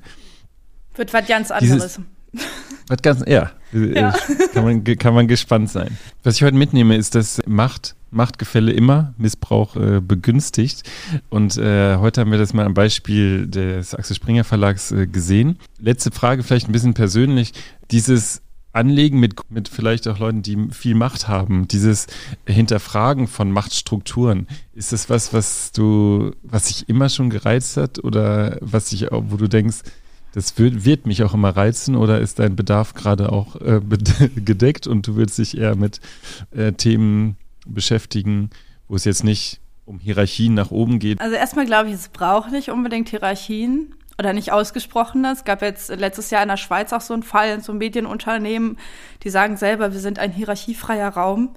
Wird was ganz anderes. Dieses, was ganz, ja, ja. Kann, man, kann man gespannt sein. Was ich heute mitnehme, ist, dass Macht, Machtgefälle immer Missbrauch äh, begünstigt. Und äh, heute haben wir das mal am Beispiel des Axel Springer Verlags äh, gesehen. Letzte Frage, vielleicht ein bisschen persönlich. Dieses Anlegen mit, mit vielleicht auch Leuten, die viel Macht haben, dieses Hinterfragen von Machtstrukturen, ist das was, was du, was sich immer schon gereizt hat oder was sich, wo du denkst, das wird, wird mich auch immer reizen oder ist dein Bedarf gerade auch äh, gedeckt und du willst dich eher mit äh, Themen beschäftigen, wo es jetzt nicht um Hierarchien nach oben geht? Also erstmal glaube ich, es braucht nicht unbedingt Hierarchien oder nicht ausgesprochene. Es gab jetzt letztes Jahr in der Schweiz auch so einen Fall in so einem Medienunternehmen, die sagen selber, wir sind ein hierarchiefreier Raum.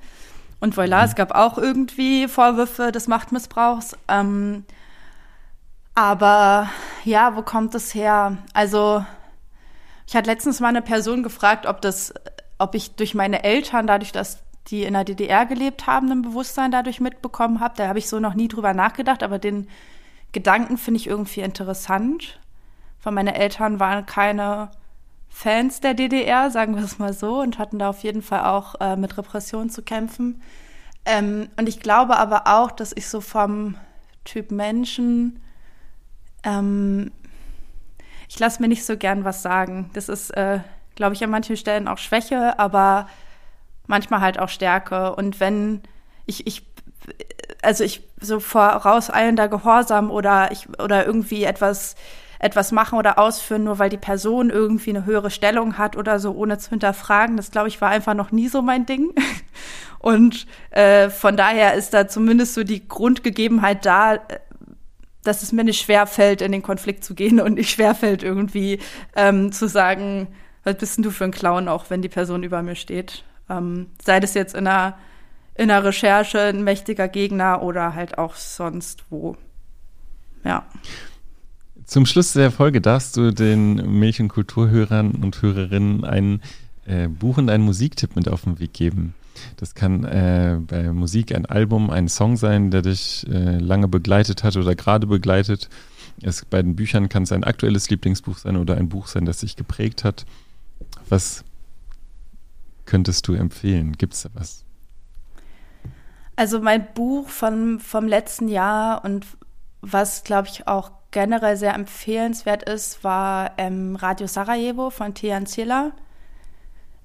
Und voilà, mhm. es gab auch irgendwie Vorwürfe des Machtmissbrauchs. Ähm, aber ja, wo kommt das her? Also, ich hatte letztens mal eine Person gefragt, ob das, ob ich durch meine Eltern, dadurch, dass die in der DDR gelebt haben, ein Bewusstsein dadurch mitbekommen habe. Da habe ich so noch nie drüber nachgedacht, aber den Gedanken finde ich irgendwie interessant weil meine Eltern waren keine Fans der DDR, sagen wir es mal so, und hatten da auf jeden Fall auch äh, mit Repression zu kämpfen. Ähm, und ich glaube aber auch, dass ich so vom Typ Menschen, ähm, ich lasse mir nicht so gern was sagen. Das ist, äh, glaube ich, an manchen Stellen auch Schwäche, aber manchmal halt auch Stärke. Und wenn ich, ich also ich so vorauseilender Gehorsam oder ich oder irgendwie etwas etwas machen oder ausführen, nur weil die Person irgendwie eine höhere Stellung hat oder so, ohne zu hinterfragen. Das, glaube ich, war einfach noch nie so mein Ding. Und äh, von daher ist da zumindest so die Grundgegebenheit da, dass es mir nicht schwer fällt, in den Konflikt zu gehen und nicht schwer fällt, irgendwie ähm, zu sagen, was bist denn du für ein Clown, auch wenn die Person über mir steht. Ähm, sei das jetzt in einer, in einer Recherche ein mächtiger Gegner oder halt auch sonst wo. Ja. Zum Schluss der Folge darfst du den Milch- und Kulturhörern und Hörerinnen einen äh, Buch und einen Musiktipp mit auf den Weg geben. Das kann äh, bei Musik ein Album, ein Song sein, der dich äh, lange begleitet hat oder gerade begleitet. Es, bei den Büchern kann es ein aktuelles Lieblingsbuch sein oder ein Buch sein, das sich geprägt hat. Was könntest du empfehlen? Gibt es da was? Also mein Buch von, vom letzten Jahr und was, glaube ich, auch generell sehr empfehlenswert ist, war ähm, Radio Sarajevo von Tijan Ziller.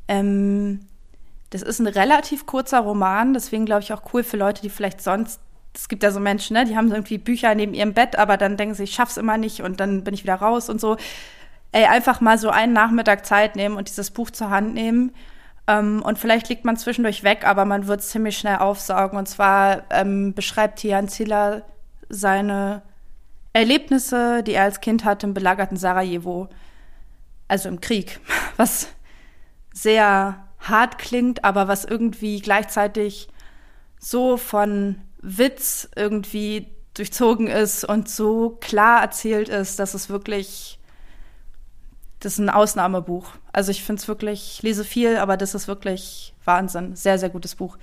Ähm, das ist ein relativ kurzer Roman, deswegen glaube ich auch cool für Leute, die vielleicht sonst, es gibt ja so Menschen, ne, die haben irgendwie Bücher neben ihrem Bett, aber dann denken sie, ich schaff's immer nicht und dann bin ich wieder raus und so. Ey, einfach mal so einen Nachmittag Zeit nehmen und dieses Buch zur Hand nehmen. Ähm, und vielleicht liegt man zwischendurch weg, aber man wird ziemlich schnell aufsaugen. Und zwar ähm, beschreibt Tian Ziller seine Erlebnisse, die er als Kind hatte im belagerten Sarajevo, also im Krieg, was sehr hart klingt, aber was irgendwie gleichzeitig so von Witz irgendwie durchzogen ist und so klar erzählt ist, dass es wirklich, das ist ein Ausnahmebuch. Also ich finde es wirklich, ich lese viel, aber das ist wirklich Wahnsinn. Sehr, sehr gutes Buch.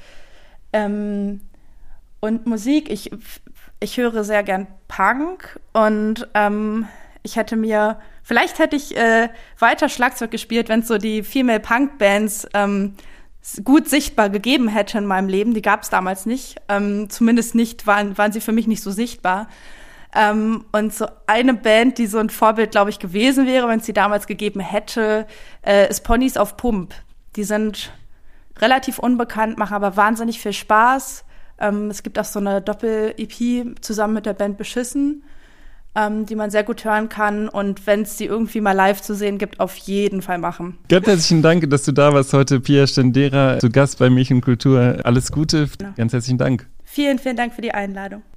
Ähm, und Musik, ich, ich höre sehr gern Punk und ähm, ich hätte mir, vielleicht hätte ich äh, weiter Schlagzeug gespielt, wenn es so die Female Punk Bands ähm, gut sichtbar gegeben hätte in meinem Leben. Die gab es damals nicht. Ähm, zumindest nicht, waren, waren sie für mich nicht so sichtbar. Ähm, und so eine Band, die so ein Vorbild, glaube ich, gewesen wäre, wenn es sie damals gegeben hätte, äh, ist Ponys auf Pump. Die sind relativ unbekannt, machen aber wahnsinnig viel Spaß. Ähm, es gibt auch so eine Doppel-EP zusammen mit der Band Beschissen, ähm, die man sehr gut hören kann. Und wenn es die irgendwie mal live zu sehen gibt, auf jeden Fall machen. Ganz herzlichen Dank, dass du da warst heute, Pia Stendera, zu Gast bei Milch und Kultur. Alles Gute. Ja. Ganz herzlichen Dank. Vielen, vielen Dank für die Einladung.